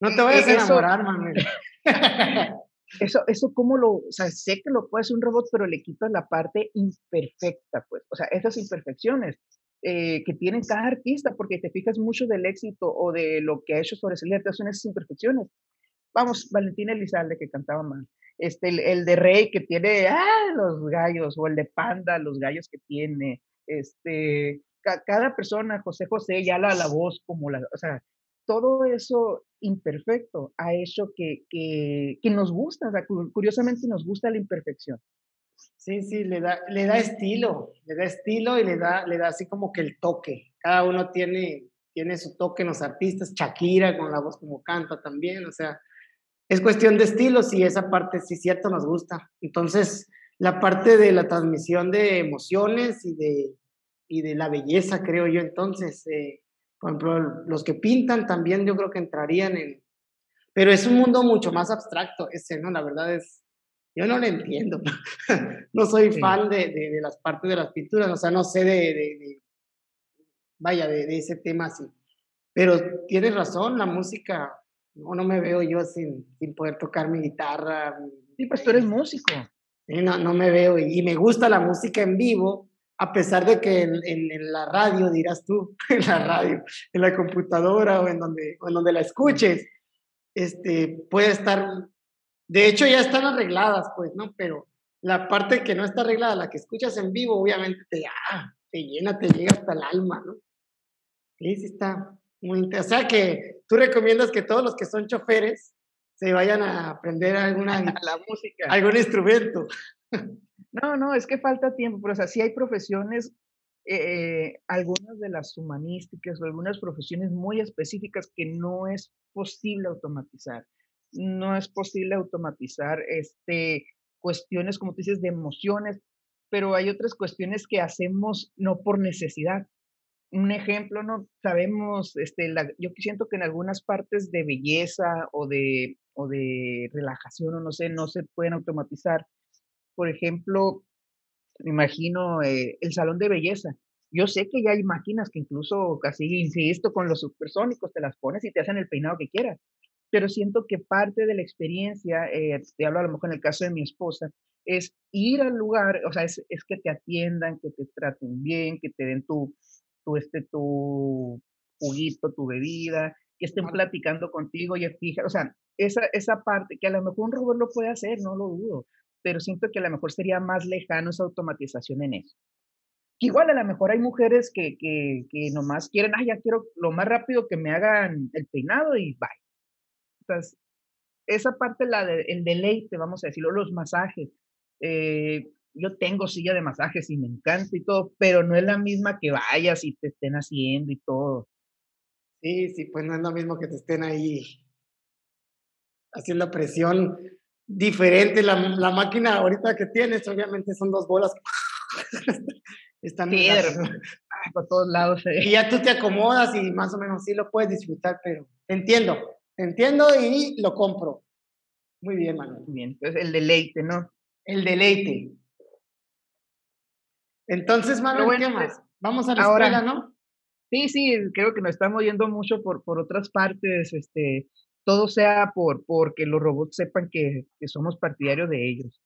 no te vayas a enamorar, Manuel. *laughs* Eso, eso cómo lo, o sea, sé que lo puede hacer un robot, pero le quitas la parte imperfecta, pues, o sea, esas imperfecciones eh, que tiene cada artista, porque te fijas mucho del éxito o de lo que ha hecho sobresalir, son esas imperfecciones. Vamos, Valentina Elizalde que cantaba mal, este, el, de Rey que tiene ah, los gallos, o el de Panda, los gallos que tiene, este, cada persona, José José, ya la, la voz como la, o sea, todo eso imperfecto ha hecho que, que, que nos gusta, o sea, curiosamente nos gusta la imperfección. Sí, sí, le da, le da estilo, le da estilo y le da, le da así como que el toque. Cada uno tiene, tiene su toque en los artistas, Shakira con la voz como canta también, o sea, es cuestión de estilos y esa parte sí cierto nos gusta. Entonces, la parte de la transmisión de emociones y de, y de la belleza, creo yo, entonces, eh, por ejemplo, los que pintan también yo creo que entrarían en... Pero es un mundo mucho más abstracto ese, ¿no? La verdad es, yo no lo entiendo. *laughs* no soy fan de, de, las partes de las pinturas, o sea, no sé de, de vaya, de, ese tema así. Pero tienes razón, la música no, no me veo yo sin, sin poder tocar mi guitarra. Sí, pues tú eres músico. No, no me veo y, me gusta la música en vivo, a pesar de que en, en, la radio, dirás tú, *laughs* en la radio, en la computadora o en donde, o en donde la escuches, este, puede estar, de hecho ya están arregladas, pues, ¿no? Pero la parte que no está arreglada, la que escuchas en vivo, obviamente te, ah, te llena, te llega hasta el alma, ¿no? Sí, sí está, muy O sea que tú recomiendas que todos los que son choferes se vayan a aprender alguna *laughs* la música. algún instrumento. *laughs* No, no, es que falta tiempo, pero o sea, sí hay profesiones, eh, algunas de las humanísticas o algunas profesiones muy específicas que no es posible automatizar. No es posible automatizar este, cuestiones, como tú dices, de emociones, pero hay otras cuestiones que hacemos no por necesidad, un ejemplo, ¿no? Sabemos, este, la, yo siento que en algunas partes de belleza o de, o de relajación o no sé, no se pueden automatizar. Por ejemplo, me imagino eh, el salón de belleza. Yo sé que ya hay máquinas que incluso, casi insisto, con los supersónicos te las pones y te hacen el peinado que quieras. Pero siento que parte de la experiencia, eh, te hablo a lo mejor en el caso de mi esposa, es ir al lugar, o sea, es, es que te atiendan, que te traten bien, que te den tu, tu, este, tu juguito, tu bebida, que estén platicando contigo y fija, o sea, esa, esa parte que a lo mejor un robot lo puede hacer, no lo dudo, pero siento que a lo mejor sería más lejano esa automatización en eso. Que igual a lo mejor hay mujeres que, que, que nomás quieren, ah, ya quiero lo más rápido que me hagan el peinado y bye. Entonces, esa parte, la del deleite, vamos a decirlo, los masajes, eh, yo tengo silla de masajes y me encanta y todo, pero no es la misma que vayas y te estén haciendo y todo. Sí, sí, pues no es lo mismo que te estén ahí haciendo presión diferente. La, la máquina ahorita que tienes, obviamente son dos bolas. *laughs* Están sí, por todos lados. Eh. Y ya tú te acomodas y más o menos sí lo puedes disfrutar, pero entiendo, entiendo y lo compro. Muy bien, Manuel. Bien, entonces el deleite, ¿no? El deleite. Entonces, Manuel, ¿qué más? Pues, Vamos a la escuela, ¿no? Sí, sí, creo que nos estamos yendo mucho por, por otras partes, este, todo sea por porque los robots sepan que, que somos partidarios de ellos.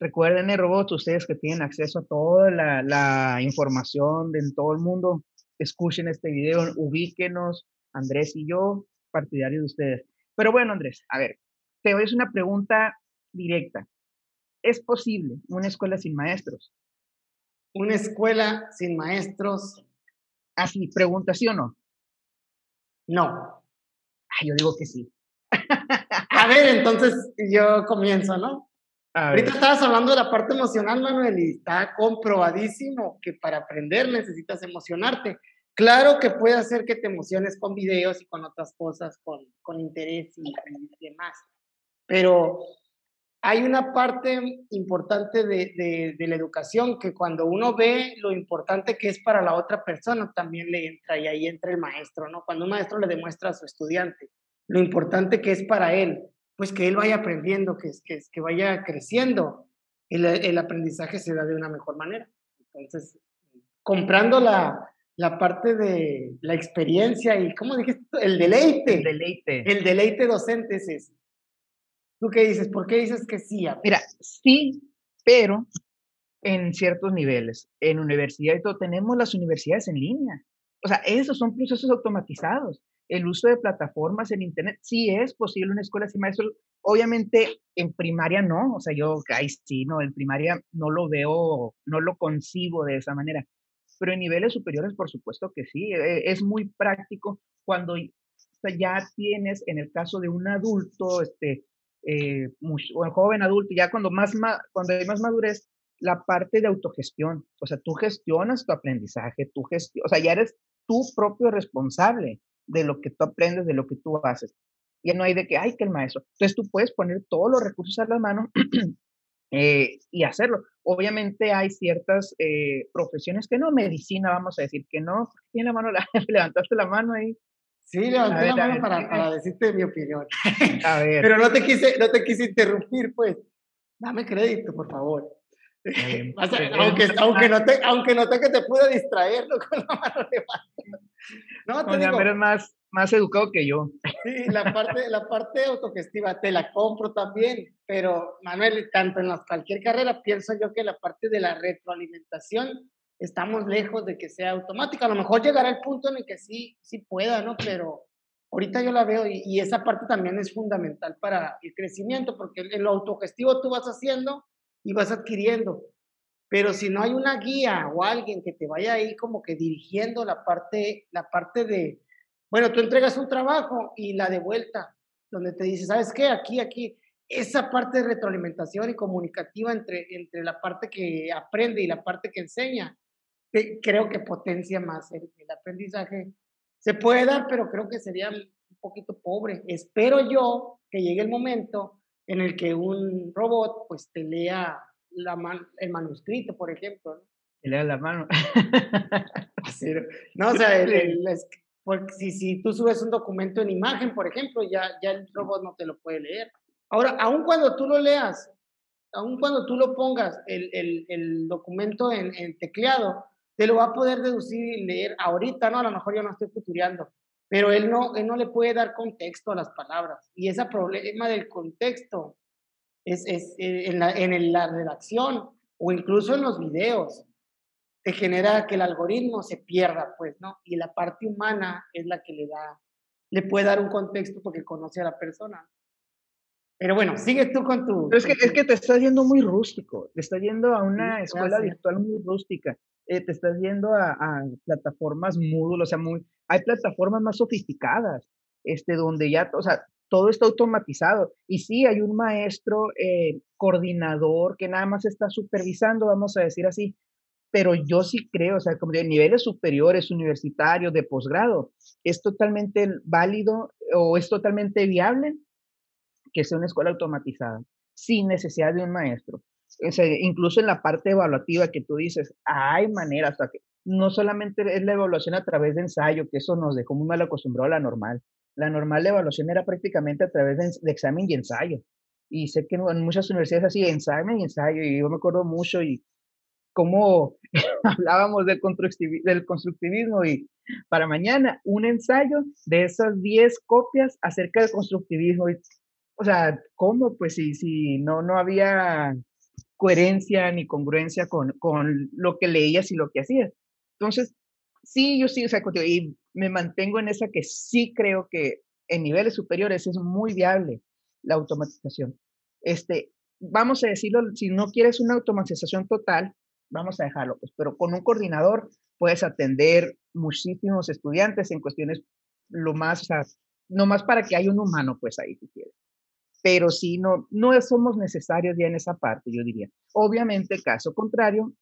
Recuerden, eh, robots, ustedes que tienen acceso a toda la, la información de en todo el mundo, escuchen este video, ubíquenos, Andrés y yo, partidarios de ustedes. Pero bueno, Andrés, a ver, te voy a hacer una pregunta directa. ¿Es posible una escuela sin maestros? una escuela sin maestros. Así, pregunta, ¿sí o no? No. Yo digo que sí. A ver, entonces yo comienzo, ¿no? Ahorita estabas hablando de la parte emocional, Manuel, y está comprobadísimo que para aprender necesitas emocionarte. Claro que puede hacer que te emociones con videos y con otras cosas, con, con interés y, y demás, pero hay una parte importante de, la educación que cuando uno ve lo importante que es para la otra persona, también le entra y ahí entra el maestro, ¿no? Cuando un maestro le demuestra a su estudiante lo importante que es para él, pues que él vaya aprendiendo, que, que, que vaya creciendo, el, el aprendizaje se da de una mejor manera. Entonces, comprando la, la parte de la experiencia y, ¿cómo dijiste? El deleite. El deleite. El deleite docente es ¿Tú qué dices? ¿Por qué dices que sí? Mira, sí, pero en ciertos niveles. En universidad y todo, tenemos las universidades en línea. O sea, esos son procesos automatizados. El uso de plataformas en Internet, sí es posible una escuela sin maestros. Obviamente en primaria no, o sea, yo, ahí sí, no, en primaria no lo veo, no lo concibo de esa manera. Pero en niveles superiores, por supuesto que sí, e, es muy práctico cuando ya tienes, en el caso de un adulto, este, eh, un joven adulto, ya cuando, más, cuando hay más madurez, la parte de autogestión. O sea, tú gestionas tu aprendizaje, tú o sea, ya eres tú propio responsable de lo que tú aprendes, de lo que tú haces. Ya no hay de que, ay, que el maestro. Entonces tú puedes poner todos los recursos a la mano *clears throat* eh, y hacerlo. Obviamente hay ciertas eh, profesiones que no, medicina, vamos a decir que no. Tiene la mano, *laughs* levantaste la mano ahí. Sí, levanté la mano para, para, decirte mi opinión. *laughs* A ver. Pero no te quise, no te quise interrumpir, pues. Dame crédito, por favor. *laughs* aunque, aunque, noté, aunque noté que te pude distraer *laughs* con la mano No, te digo, eres más, más educado que yo. Sí, la parte, la parte autogestiva te la compro también, pero Manuel, tanto en cualquier carrera, pienso yo que la parte de la retroalimentación estamos lejos de que sea automática. A lo mejor llegará el punto en el que sí, sí pueda, ¿no? Pero ahorita yo la veo y, esa parte también es fundamental para el crecimiento, porque en lo autogestivo tú vas haciendo y vas adquiriendo. Pero si no hay una guía o alguien que te vaya ahí como que dirigiendo la parte, la parte de, bueno, tú entregas un trabajo y la de vuelta, donde te dice, ¿sabes qué? Aquí, aquí, esa parte de retroalimentación y comunicativa entre, entre la parte que aprende y la parte que enseña, creo que potencia más el, el aprendizaje. Se puede dar, pero creo que sería un poquito pobre. Espero yo que llegue el momento en el que un robot pues te lea la el manuscrito, por ejemplo. ¿no? Te lea la mano. no, o sea, si, si tú subes un documento en imagen, por ejemplo, ya, ya el robot no te lo puede leer. Ahora, aun cuando tú lo leas, aun cuando tú lo pongas el, el, el documento en, en, tecleado, te lo va a poder deducir y leer ahorita, ¿no? A lo mejor yo no estoy futureando, pero él no, él no le puede dar contexto a las palabras. Y ese problema del contexto es, es eh, en, la, en la redacción o incluso en los videos, te genera que el algoritmo se pierda, pues, ¿no? Y la parte humana es la que le da, le puede dar un contexto porque conoce a la persona. Pero bueno, sigue tú con tu... Pero es que, es que te estás yendo muy rústico, te estás yendo a una escuela virtual muy rústica, eh, te estás yendo a, a plataformas Moodle, o sea, muy, hay plataformas más sofisticadas, este, donde ya, o sea, todo está automatizado. Y sí, hay un maestro eh, coordinador que nada más está supervisando, vamos a decir así, pero yo sí creo, o sea, como de niveles superiores, universitarios, de posgrado, es totalmente válido o es totalmente viable que sea una escuela automatizada, sin necesidad de un maestro. Sea, incluso en la parte evaluativa que tú dices, hay maneras, o que no solamente es la evaluación a través de ensayo, que eso nos dejó muy mal acostumbrado a la normal. La normal de evaluación era prácticamente a través de, examen y ensayo. Y sé que en muchas universidades así, examen y ensayo, y yo me acuerdo mucho y cómo *laughs* hablábamos del, del constructivismo y para mañana un ensayo de esas 10 copias acerca del constructivismo. Y, o sea, ¿cómo? Pues si, si no, no había coherencia ni congruencia con, con lo que leías y lo que hacías. Entonces, sí, yo sí, o sea, y me mantengo en esa que sí creo que en niveles superiores es muy viable la automatización. Este, vamos a decirlo, si no quieres una automatización total, vamos a dejarlo, pues, pero con un coordinador puedes atender muchísimos estudiantes en cuestiones lo más, o sea, no más para que haya un humano, pues ahí si quieres. Pero sí, no, no somos necesarios ya en esa parte, yo diría. Obviamente, caso contrario,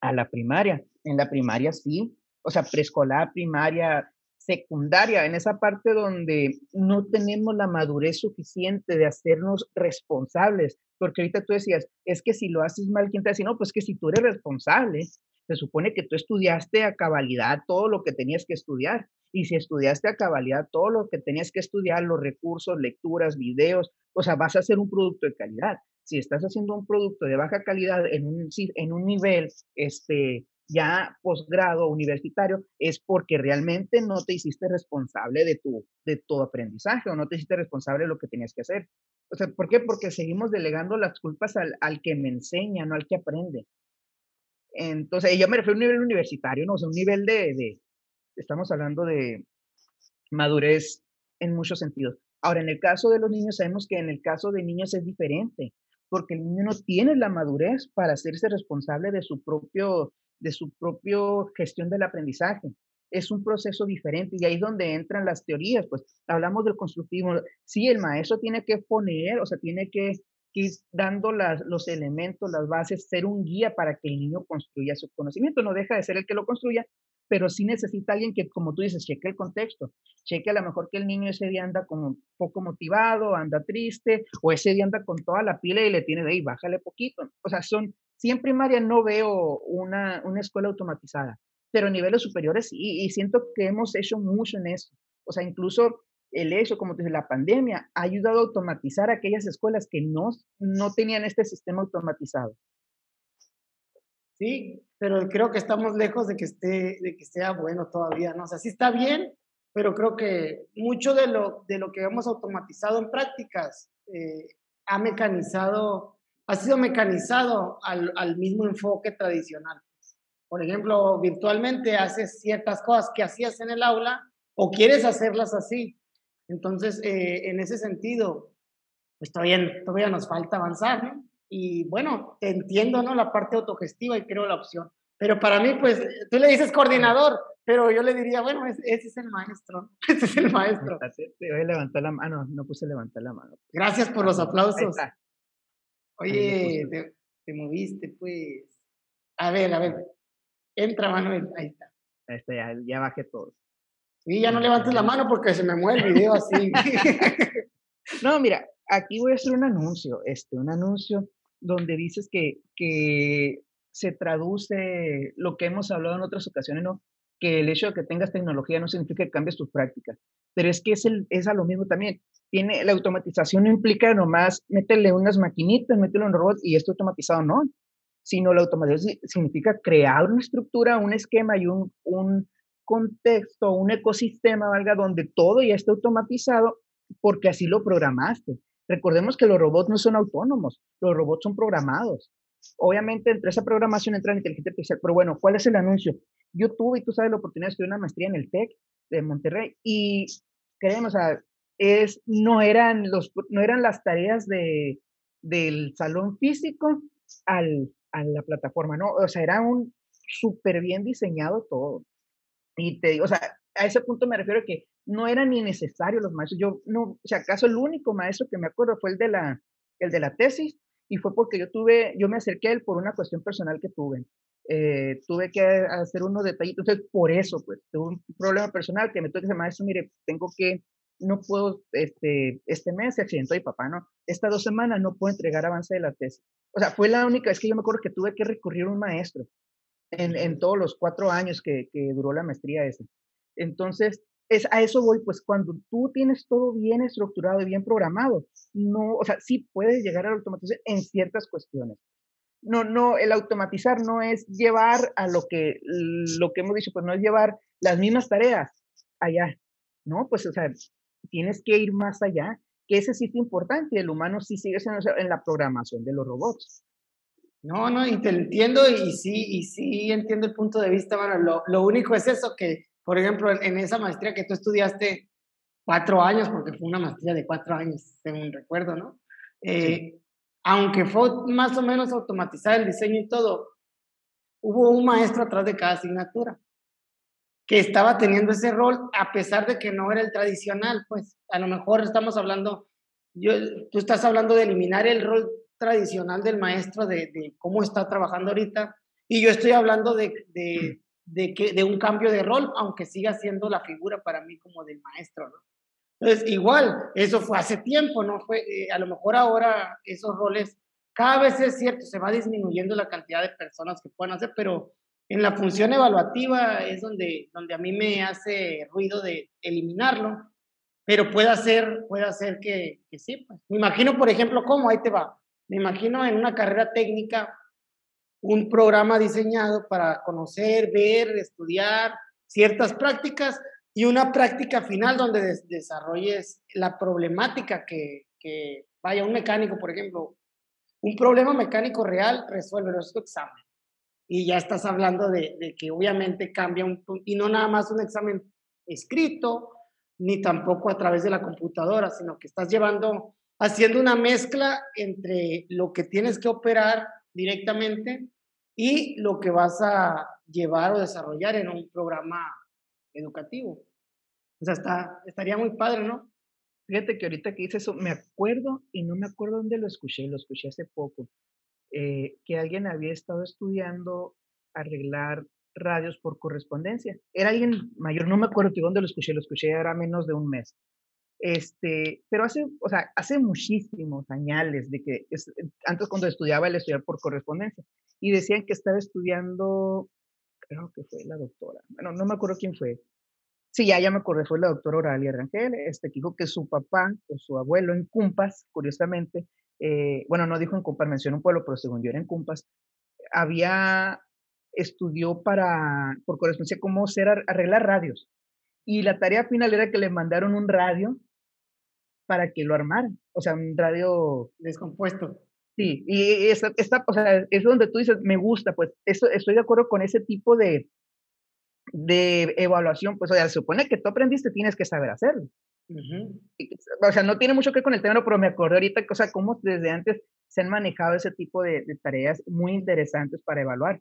a la primaria. En la primaria sí, o sea, preescolar, primaria, secundaria, en esa parte donde no tenemos la madurez suficiente de hacernos responsables, porque ahorita tú decías, es que si lo haces mal, ¿quién te dice? No, pues que si tú eres responsable, se supone que tú estudiaste a cabalidad todo lo que tenías que estudiar. Y si estudiaste a cabalidad todo lo que tenías que estudiar, los recursos, lecturas, videos, o sea, vas a hacer un producto de calidad. Si estás haciendo un producto de baja calidad en un, en un nivel este, ya posgrado universitario, es porque realmente no te hiciste responsable de tu, de tu aprendizaje o no te hiciste responsable de lo que tenías que hacer. O sea, ¿por qué? Porque seguimos delegando las culpas al, al que me enseña, no al que aprende. Entonces, yo me refiero a un nivel universitario, ¿no? O sea, un nivel de, de, estamos hablando de madurez en muchos sentidos. Ahora, en el caso de los niños, sabemos que en el caso de niños es diferente, porque el niño no tiene la madurez para hacerse responsable de su propio, de su propio gestión del aprendizaje. Es un proceso diferente y ahí es donde entran las teorías, pues hablamos del constructivo. Sí, el maestro tiene que poner, o sea, tiene que, ir dando los elementos, las bases, ser un guía para que el niño construya su conocimiento. No deja de ser el que lo construya, pero sí necesita alguien que, como tú dices, cheque el contexto, cheque a lo mejor que el niño ese día anda como poco motivado, anda triste, o ese día anda con toda la pila y le tiene de ahí, bájale poquito. O sea, son, sí en primaria no veo una, una escuela automatizada, pero a niveles superiores sí, y siento que hemos hecho mucho en eso. O sea, incluso el hecho, como te dice, la pandemia ha ayudado a automatizar aquellas escuelas que no, no tenían este sistema automatizado. Sí, pero creo que estamos lejos de que esté, de que sea bueno todavía, ¿no? O sea, sí está bien, pero creo que mucho de lo, de lo que hemos automatizado en prácticas eh, ha mecanizado, ha sido mecanizado al, al, mismo enfoque tradicional. Por ejemplo, virtualmente haces ciertas cosas que hacías en el aula o quieres hacerlas así. Entonces, eh, en ese sentido, pues todavía, todavía nos falta avanzar, ¿no? Y bueno, entiendo, ¿no? La parte autogestiva y creo la opción. Pero para mí, pues, tú le dices coordinador, pero yo le diría, bueno, ese, es el maestro, *laughs* ese es el maestro. Te voy a levantar la mano, no puse levantar la mano. Gracias por los aplausos. Oye, te, te, moviste, pues. A ver, a ver. Entra, Manuel, ahí está. Ahí está, ya, ya bajé todo. Sí, ya no levantes la mano porque se me mueve el video así. *laughs* no, mira, aquí voy a hacer un anuncio, este, un anuncio donde dices que, que se traduce lo que hemos hablado en otras ocasiones, ¿no? Que el hecho de que tengas tecnología no significa que cambies tus prácticas, pero es que es, es a lo mismo también. Tiene, la automatización no implica nomás meterle unas maquinitas, meterle un robot y esto automatizado, no, sino la automatización significa crear una estructura, un esquema y un, un contexto, un ecosistema, valga, donde todo ya esté automatizado porque así lo programaste. Recordemos que los robots no son autónomos, los robots son programados. Obviamente, entre esa programación entra la inteligencia artificial, pero bueno, ¿cuál es el anuncio? Yo tuve, y tú sabes, la oportunidad de estudiar una maestría en el TEC de Monterrey y créeme, o sea, es, no, eran los, no eran las tareas de, del salón físico al, a la plataforma, ¿no? O sea, era un súper bien diseñado todo. Y te digo, o sea, a ese punto me refiero a que no eran ni necesarios los maestros. Yo no, si acaso el único maestro que me acuerdo fue el de la, el de la tesis y fue porque yo tuve, yo me acerqué a él por una cuestión personal que tuve. Eh, tuve que hacer unos detallitos, entonces por eso, pues, tuve un problema personal que me tuve que decir, maestro, mire, tengo que, no puedo, este, este mes se accidentó mi papá, ¿no? Estas dos semanas no puedo entregar avance de la tesis. O sea, fue la única vez que yo me acuerdo que tuve que recurrir a un maestro en, en todos los cuatro años que, que duró la maestría esa. Entonces, es, a eso voy, pues cuando tú tienes todo bien estructurado y bien programado, no, o sea, sí puedes llegar a la automatización en ciertas cuestiones. No, no, el automatizar no es llevar a lo que, lo que hemos dicho, pues no es llevar las mismas tareas allá, ¿no? Pues, o sea, tienes que ir más allá, que ese sí es importante, el humano sí sigue siendo en la programación de los robots. No, no, y te entiendo y sí, y sí entiendo el punto de vista, bueno, lo, lo único es eso, que por ejemplo, en esa maestría que tú estudiaste cuatro años, porque fue una maestría de cuatro años, según recuerdo, ¿no? Eh, aunque fue más o menos automatizar el diseño y todo, hubo un maestro atrás de cada asignatura que estaba teniendo ese rol a pesar de que no era el tradicional, pues. A lo mejor estamos hablando, yo, tú estás hablando de eliminar el rol tradicional del maestro, de, de cómo está trabajando ahorita, y yo estoy hablando de, de, de, que, de un cambio de rol, aunque siga siendo la figura para mí como del maestro, ¿no? Entonces, igual, eso fue hace tiempo, ¿no? Fue, eh, a lo mejor ahora esos roles, cada vez es cierto, se va disminuyendo la cantidad de personas que pueden hacer, pero en la función evaluativa es donde, donde a mí me hace ruido de eliminarlo, pero puede hacer, puede hacer que, que sí. Pues. Me imagino, por ejemplo, cómo, ahí te va. Me imagino en una carrera técnica un programa diseñado para conocer, ver, estudiar ciertas prácticas y una práctica final donde desarrolles la problemática que, que, vaya, un mecánico, por ejemplo, un problema mecánico real, resuelve nuestro examen. Y ya estás hablando de, de que obviamente cambia un, y no nada más un examen escrito, ni tampoco a través de la computadora, sino que estás llevando, haciendo una mezcla entre lo que tienes que operar directamente y lo que vas a llevar o desarrollar en un programa educativo. O sea, está, estaría muy padre, ¿no? Fíjate que ahorita que dices eso, me acuerdo y no me acuerdo dónde lo escuché, lo escuché hace poco, eh, que alguien había estado estudiando arreglar radios por correspondencia. Era alguien mayor, no me acuerdo de dónde lo escuché, lo escuché era menos de un mes. Este, pero hace, o sea, hace muchísimos años de que antes cuando estudiaba él estudiar por correspondencia y decían que estaba estudiando, creo que fue la doctora, bueno, no me acuerdo quién fue. Sí, ya, ya me acordé, fue la doctora Oralia Rangel, este, que dijo que su papá o su abuelo en Cumpas, curiosamente, eh, bueno, no dijo en Cumpas, mencionó un pueblo, pero según yo era en Cumpas, había estudió para, por correspondencia, cómo hacer, arreglar radios. Y la tarea final era que le mandaron un radio para que lo armaran. O sea, un radio descompuesto. Sí, y esta, o sea, es donde tú dices, me gusta, pues eso, estoy de acuerdo con ese tipo de, de evaluación, pues o sea, se supone que tú aprendiste, tienes que saber hacerlo. O sea, no tiene mucho que ver con el tema, pero me acordé ahorita, o sea, cómo desde antes se han manejado ese tipo de, de tareas muy interesantes para evaluar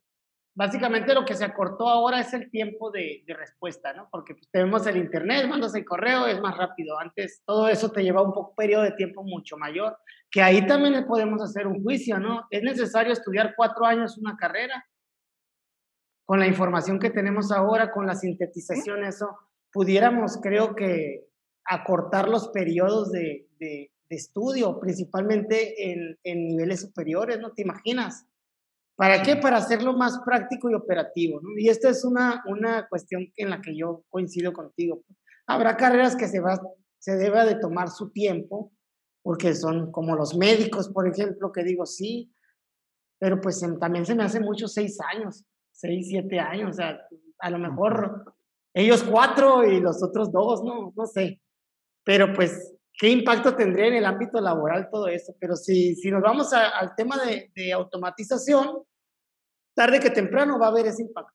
básicamente lo que se acortó ahora es el tiempo de, respuesta, ¿no? Porque pues, tenemos el internet, mandas el correo, es más rápido. Antes todo eso te lleva un poco, periodo de tiempo mucho mayor, que ahí también podemos hacer un juicio, ¿no? ¿Es necesario estudiar cuatro años una carrera? Con la información que tenemos ahora, con la sintetización, eso, pudiéramos, creo que, acortar los periodos de, estudio, principalmente en, en niveles superiores, ¿no? ¿Te imaginas? ¿Para qué? Para hacerlo más práctico y operativo. ¿no? Y esta es una, una cuestión en la que yo coincido contigo. Habrá carreras que se, va, se deba de tomar su tiempo, porque son como los médicos, por ejemplo, que digo, sí, pero pues también se me hace mucho seis años, seis, siete años, o sea, a lo mejor ellos cuatro y los otros dos, no, no sé. Pero pues qué impacto tendría en el ámbito laboral todo eso. Pero si, si nos vamos al tema de, de, automatización, tarde que temprano va a haber ese impacto.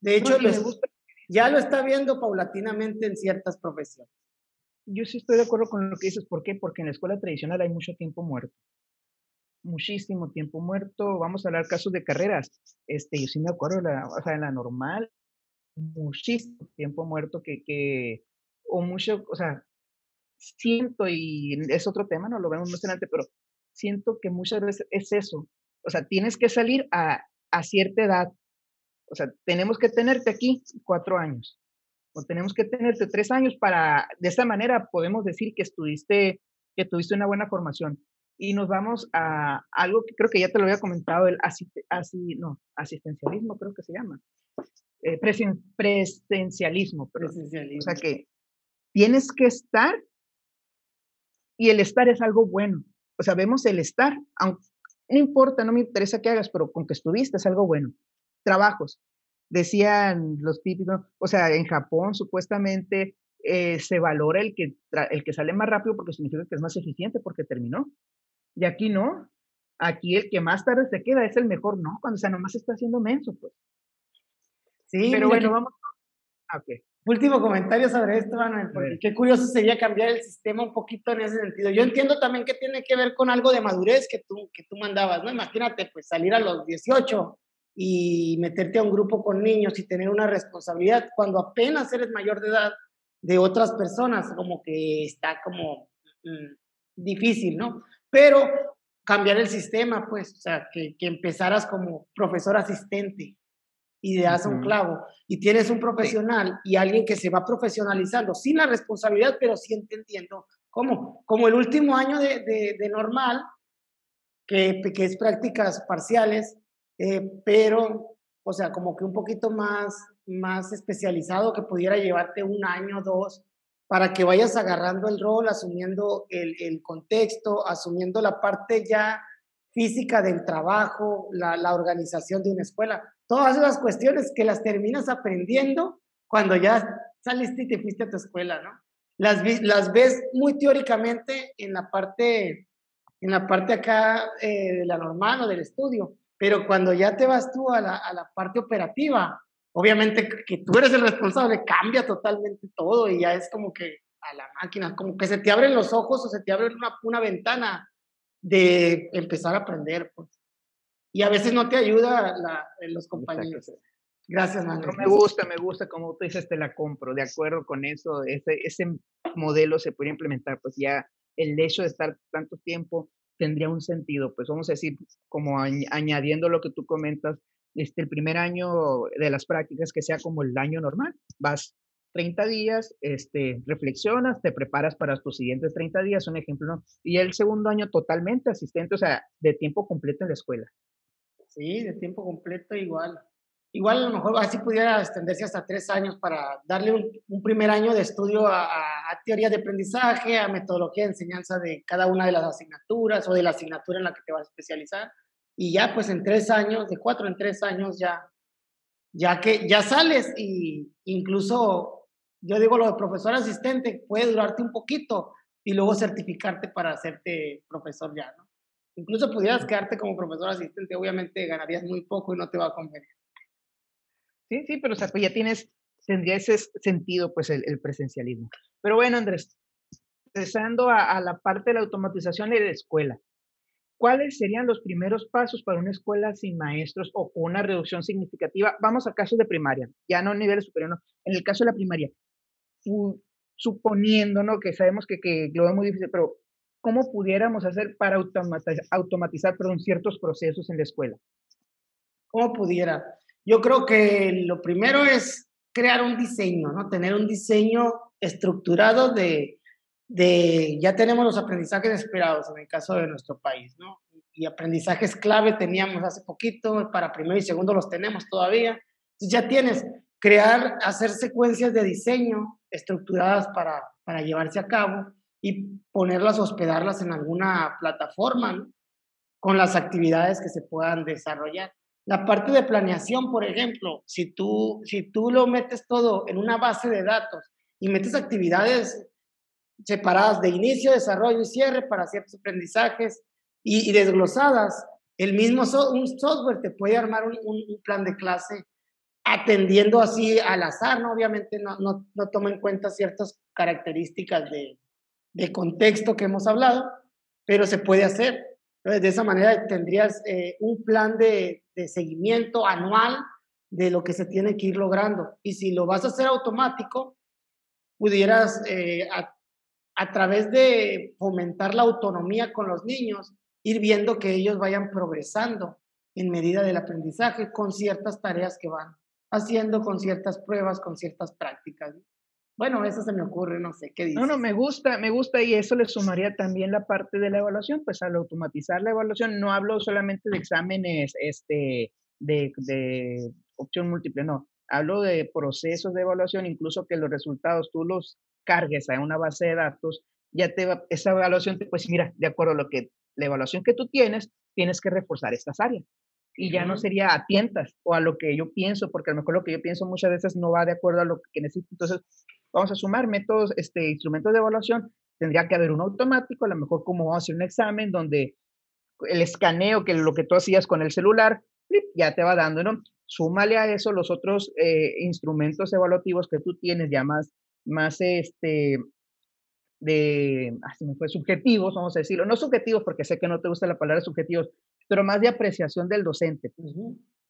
De hecho, ya lo está viendo paulatinamente en ciertas profesiones. Yo sí estoy de acuerdo con lo que dices. ¿Por qué? Porque en la escuela tradicional hay mucho tiempo muerto. Muchísimo tiempo muerto. Vamos a hablar casos de carreras. Este, yo sí me acuerdo, la, o sea, en la normal, muchísimo tiempo muerto que, que o mucho, o sea, siento, y es otro tema, no lo vemos más adelante, pero siento que muchas veces es eso. O sea, tienes que salir a, a cierta edad. O sea, tenemos que tenerte aquí cuatro años. O tenemos que tenerte tres años para, de esta manera podemos decir que estuviste, que tuviste una buena formación. Y nos vamos a algo que creo que ya te lo había comentado, el así no, asistencialismo creo que se llama. Eh, presencialismo, presencialismo. O sea que tienes que estar y el estar es algo bueno. O sea, vemos el estar, aunque no importa, no me interesa que hagas, pero con que estuviste es algo bueno. Trabajos. Decían los típicos, o sea, en Japón supuestamente eh, se valora el que, el que sale más rápido porque significa que es más eficiente porque terminó. Y aquí no. Aquí el que más tarde se queda es el mejor, ¿no? Cuando o sea nomás está haciendo menso, pues. Sí, pero bueno, vamos. Ah, ok. Último comentario sobre esto, Manuel, porque qué curioso sería cambiar el sistema un poquito en ese sentido. Yo entiendo también que tiene que ver con algo de madurez que tú, que tú mandabas, ¿no? Imagínate, pues salir a los 18 y meterte a un grupo con niños y tener una responsabilidad cuando apenas eres mayor de edad de otras personas, como que está como mm, difícil, ¿no? Pero cambiar el sistema, pues, o sea, que, que empezaras como profesor asistente y le das un clavo y tienes un profesional y alguien que se va profesionalizando sin la responsabilidad, pero sí entendiendo cómo. Como el último año de, de, normal, que, que, es prácticas parciales, eh, pero, o sea, como que un poquito más, más especializado que pudiera llevarte un año, dos, para que vayas agarrando el rol, asumiendo el, el contexto, asumiendo la parte ya física del trabajo, la, la organización de una escuela todas esas cuestiones que las terminas aprendiendo cuando ya saliste y te fuiste a tu escuela, ¿no? las, las ves muy teóricamente en la parte, en la parte acá eh, de la normal o del estudio, pero cuando ya te vas tú a la, a la parte operativa, obviamente que tú eres el responsable, cambia totalmente todo y ya es como que a la máquina, como que se te abren los ojos o se te abre una, una ventana de empezar a aprender, pues. Y a veces no te ayuda la, los compañeros. Gracias, Manuel. me gusta, me gusta, como tú dices, te la compro, de acuerdo con eso, ese, ese modelo se puede implementar, pues ya el hecho de estar tanto tiempo tendría un sentido, pues vamos a decir, como añadiendo lo que tú comentas, este, el primer año de las prácticas que sea como el año normal, vas 30 días, este, reflexionas, te preparas para tus siguientes 30 días, un ejemplo, ¿no? Y el segundo año totalmente asistente, o sea, de tiempo completo en la escuela. Sí, de tiempo completo igual. Igual a lo mejor así pudiera extenderse hasta tres años para darle un, primer año de estudio a, a, teoría de aprendizaje, a metodología de enseñanza de cada una de las asignaturas o de la asignatura en la que te vas a especializar. Y ya pues en tres años, de cuatro en tres años ya, ya que ya sales y incluso yo digo lo de profesor asistente puede durarte un poquito y luego certificarte para hacerte profesor ya, ¿no? Incluso pudieras quedarte como profesor asistente, obviamente ganarías muy poco y no te va a convenir. Sí, sí, pero o sea, pues ya tienes, tendría ese sentido, pues, el, presencialismo. Pero bueno, Andrés, empezando a, a, la parte de la automatización de la escuela, ¿cuáles serían los primeros pasos para una escuela sin maestros o con una reducción significativa? Vamos a casos de primaria, ya no a nivel superior, no. En el caso de la primaria, suponiendo, ¿no? Que sabemos que, que lo es muy difícil, pero ¿cómo pudiéramos hacer para automatizar, automatizar perdón, ciertos procesos en la escuela? ¿Cómo pudiera? Yo creo que lo primero es crear un diseño, ¿no? Tener un diseño estructurado de, de, ya tenemos los aprendizajes esperados en el caso de nuestro país, ¿no? Y aprendizajes clave teníamos hace poquito, para primero y segundo los tenemos todavía. Entonces ya tienes, crear, hacer secuencias de diseño estructuradas para, para llevarse a cabo y ponerlas, hospedarlas en alguna plataforma con las actividades que se puedan desarrollar. La parte de planeación, por ejemplo, si tú, si tú lo metes todo en una base de datos y metes actividades separadas de inicio, desarrollo y cierre para ciertos aprendizajes y, desglosadas, el mismo un software te puede armar un, un plan de clase atendiendo así al azar, ¿no? Obviamente no, no, no toma en cuenta ciertas características de, de, contexto que hemos hablado, pero se puede hacer. De esa manera tendrías eh, un plan de, de, seguimiento anual de lo que se tiene que ir logrando. Y si lo vas a hacer automático, pudieras, eh, a, a través de fomentar la autonomía con los niños, ir viendo que ellos vayan progresando en medida del aprendizaje con ciertas tareas que van haciendo con ciertas pruebas, con ciertas prácticas. Bueno, eso se me ocurre, no sé, ¿qué dices? No, no, me gusta, me gusta y eso le sumaría también la parte de la evaluación, pues al automatizar la evaluación, no hablo solamente de exámenes este, de, de opción múltiple, no, hablo de procesos de evaluación, incluso que los resultados tú los cargues a una base de datos, ya te va, esa evaluación te pues mira, de acuerdo a lo que la evaluación que tú tienes, tienes que reforzar estas áreas y ya no sería a tientas o a lo que yo pienso, porque a lo mejor lo que yo pienso muchas veces no va de acuerdo a lo que necesito. Entonces, vamos a sumar métodos, este, instrumentos de evaluación. Tendría que haber un automático, a lo mejor como vamos a hacer un examen donde el escaneo, que lo que tú hacías con el celular, ya te va dando, ¿no? Súmale a eso los otros eh, instrumentos evaluativos que tú tienes ya más, más este, de, ah, me fue, subjetivos, vamos a decirlo, no subjetivos porque sé que no te gusta la palabra subjetivos, pero más de apreciación del docente,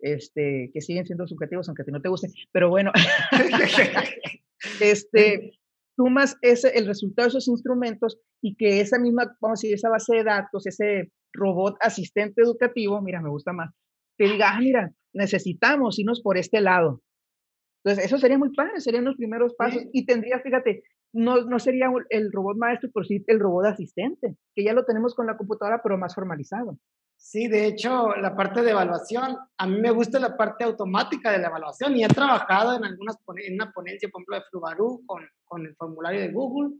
este, que siguen siendo subjetivos aunque a ti no te guste, pero bueno, *laughs* *laughs* este, sumas ese, el resultado de esos instrumentos y que esa misma, vamos a decir, esa base de datos, ese robot asistente educativo, mira, me gusta más, te diga, ah, mira, necesitamos irnos por este lado. Entonces, eso sería muy padre, serían los primeros pasos y tendría, fíjate, no, no sería el robot maestro, pero sí el robot asistente, que ya lo tenemos con la computadora, pero más formalizado. Sí, de hecho, la parte de evaluación, a mí me gusta la parte automática de la evaluación y he trabajado en algunas en una ponencia, por ejemplo, de Flubarú con, con el formulario de Google,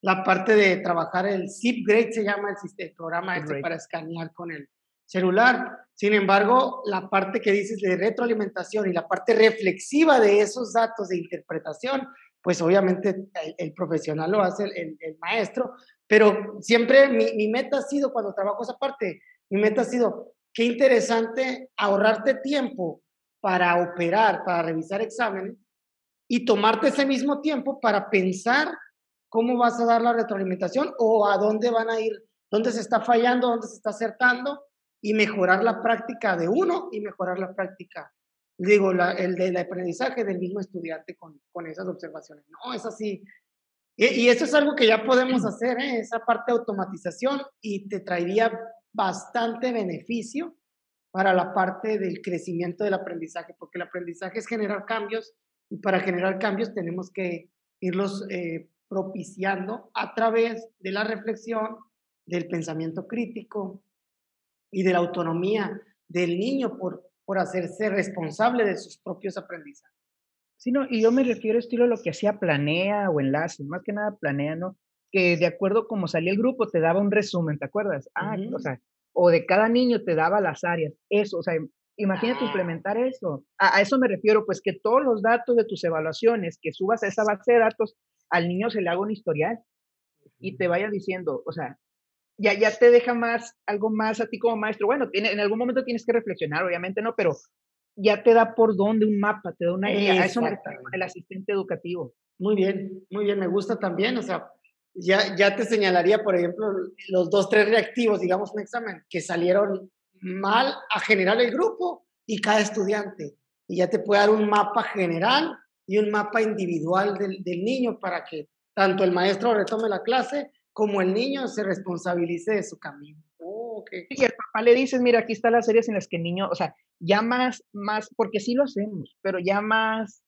la parte de trabajar el ZipGrade se llama el, programa este para escanear con el celular. Sin embargo, la parte que dices de retroalimentación y la parte reflexiva de esos datos de interpretación, pues obviamente el, profesional lo hace el, el, maestro, pero siempre mi, mi, meta ha sido, cuando trabajo esa parte, mi meta ha sido, qué interesante ahorrarte tiempo para operar, para revisar exámenes y tomarte ese mismo tiempo para pensar cómo vas a dar la retroalimentación o a dónde van a ir, dónde se está fallando, dónde se está acertando y mejorar la práctica de uno y mejorar la práctica digo, el del aprendizaje del mismo estudiante con, con esas observaciones. No, es así. Y, y, eso es algo que ya podemos hacer, ¿eh? esa parte de automatización y te traería bastante beneficio para la parte del crecimiento del aprendizaje, porque el aprendizaje es generar cambios y para generar cambios tenemos que irlos eh, propiciando a través de la reflexión, del pensamiento crítico y de la autonomía del niño por, por hacerse responsable de sus propios aprendizajes. Sí, no, y yo me refiero estilo a lo que hacía Planea o Enlace, más que nada Planea, ¿no? Que de acuerdo como salía el grupo te daba un resumen, ¿te acuerdas? Ah, o sea, o de cada niño te daba las áreas, eso, o sea, imagínate ah. implementar eso. A, a, eso me refiero, pues que todos los datos de tus evaluaciones, que subas a esa base de datos, al niño se le haga un historial y te vaya diciendo, o sea, ya, ya te deja más, algo más a ti como maestro. Bueno, tiene, en algún momento tienes que reflexionar, obviamente, ¿no? Pero ya te da por dónde un mapa, te da una idea. Eso me el asistente educativo. Muy bien, muy bien, me gusta también. O sea, ya, ya te señalaría, por ejemplo, los dos, tres reactivos, digamos, un examen, que salieron mal a generar el grupo y cada estudiante. Y ya te puede dar un mapa general y un mapa individual del, del niño para que tanto el maestro retome la clase como el niño se responsabilice de su camino. Oh, Y el papá le dices, mira, aquí están las series en las que el niño, o sea, ya más, más, porque sí lo hacemos, pero ya más,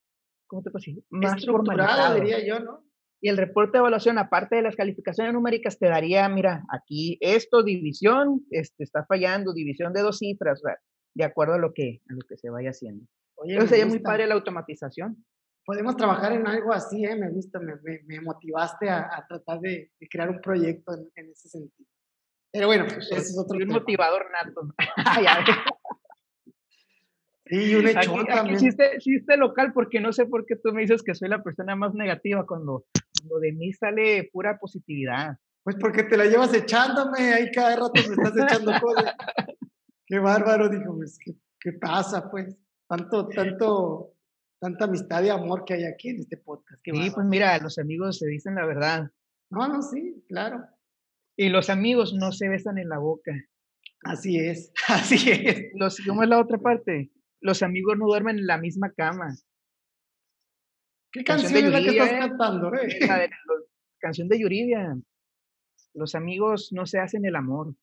¿cómo te puedo decir? Más formalizado, diría yo, ¿no? Y el reporte de evaluación, aparte de las calificaciones numéricas, te daría, mira, aquí esto, división, este, está fallando, división de dos cifras, de acuerdo a lo que, a lo que se vaya haciendo. Oye, Entonces sería muy padre la automatización podemos trabajar en algo así, ¿eh? me gusta, me, me, motivaste a, a, tratar de, crear un proyecto en, en, ese sentido. Pero bueno, pues, ese es otro Un motivador nato. *laughs* sí, un hecho también. Chiste, chiste, local, porque no sé por qué tú me dices que soy la persona más negativa cuando, cuando de mí sale pura positividad. Pues porque te la llevas echándome, ahí cada rato me estás echando cosas. Qué bárbaro, dijo, pues, ¿qué, ¿qué pasa, pues? Tanto, tanto tanta amistad y amor que hay aquí en este podcast. sí, pues mira, los amigos se dicen la verdad. No, no, sí, claro. Y los amigos no se besan en la boca. Así es, *laughs* así es. Los, ¿Cómo es la otra parte? Los amigos no duermen en la misma cama. ¿Qué canción, es la que estás ¿eh? cantando? Eh? La canción de Yuridia. Los amigos no se hacen el amor.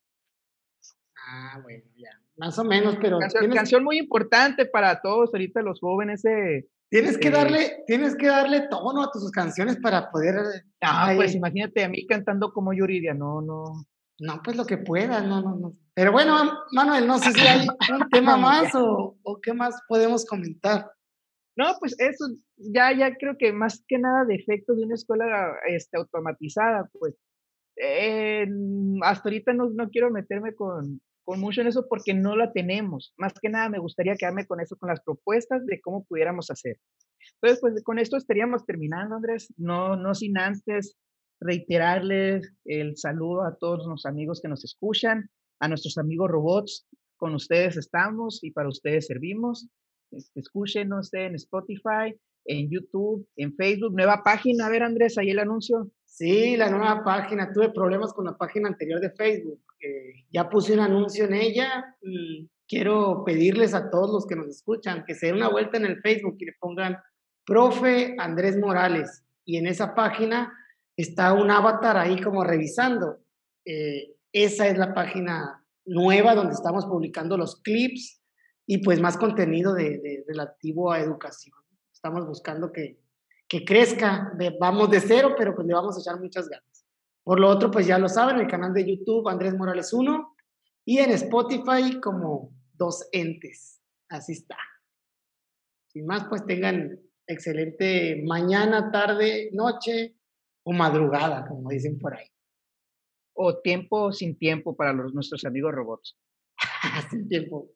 Ah, bueno, ya. Más o menos, pero... Canción, canción muy importante para todos ahorita los jóvenes. Eh, tienes que darle, tienes que darle tono a tus canciones para poder... Ah, pues imagínate a mí cantando como Yuridia, no, no. No, pues lo que pueda, no, no, no. Pero bueno, Manuel, no sé si hay *laughs* un tema más o, o, qué más podemos comentar. No, pues eso, ya, ya creo que más que nada de efecto de una escuela este, automatizada, pues eh, hasta ahorita no, no quiero meterme con, con mucho en eso porque no la tenemos. Más que nada me gustaría quedarme con eso, con las propuestas de cómo pudiéramos hacer. Entonces, pues con esto estaríamos terminando, Andrés. No, no sin antes reiterarles el saludo a todos los amigos que nos escuchan, a nuestros amigos robots. Con ustedes estamos y para ustedes servimos. Escúchenos en Spotify, en YouTube, en Facebook, nueva página. A ver, Andrés, ahí el anuncio. Sí, la nueva página. Tuve problemas con la página anterior de Facebook. Ya puse un anuncio en ella quiero pedirles a todos los que nos escuchan que se den una vuelta en el Facebook y le pongan profe Andrés Morales. Y en esa página está un avatar ahí como revisando. Eh, esa es la página nueva donde estamos publicando los clips y pues más contenido de, relativo a educación. Estamos buscando que, que crezca. vamos de cero, pero pues le vamos a echar muchas ganas. Por lo otro, pues ya lo saben, el canal de YouTube Andrés Morales 1 y en Spotify como dos entes. Así está. Sin más, pues tengan excelente mañana, tarde, noche o madrugada, como dicen por ahí. O tiempo sin tiempo para los, nuestros amigos robots. *laughs* sin tiempo.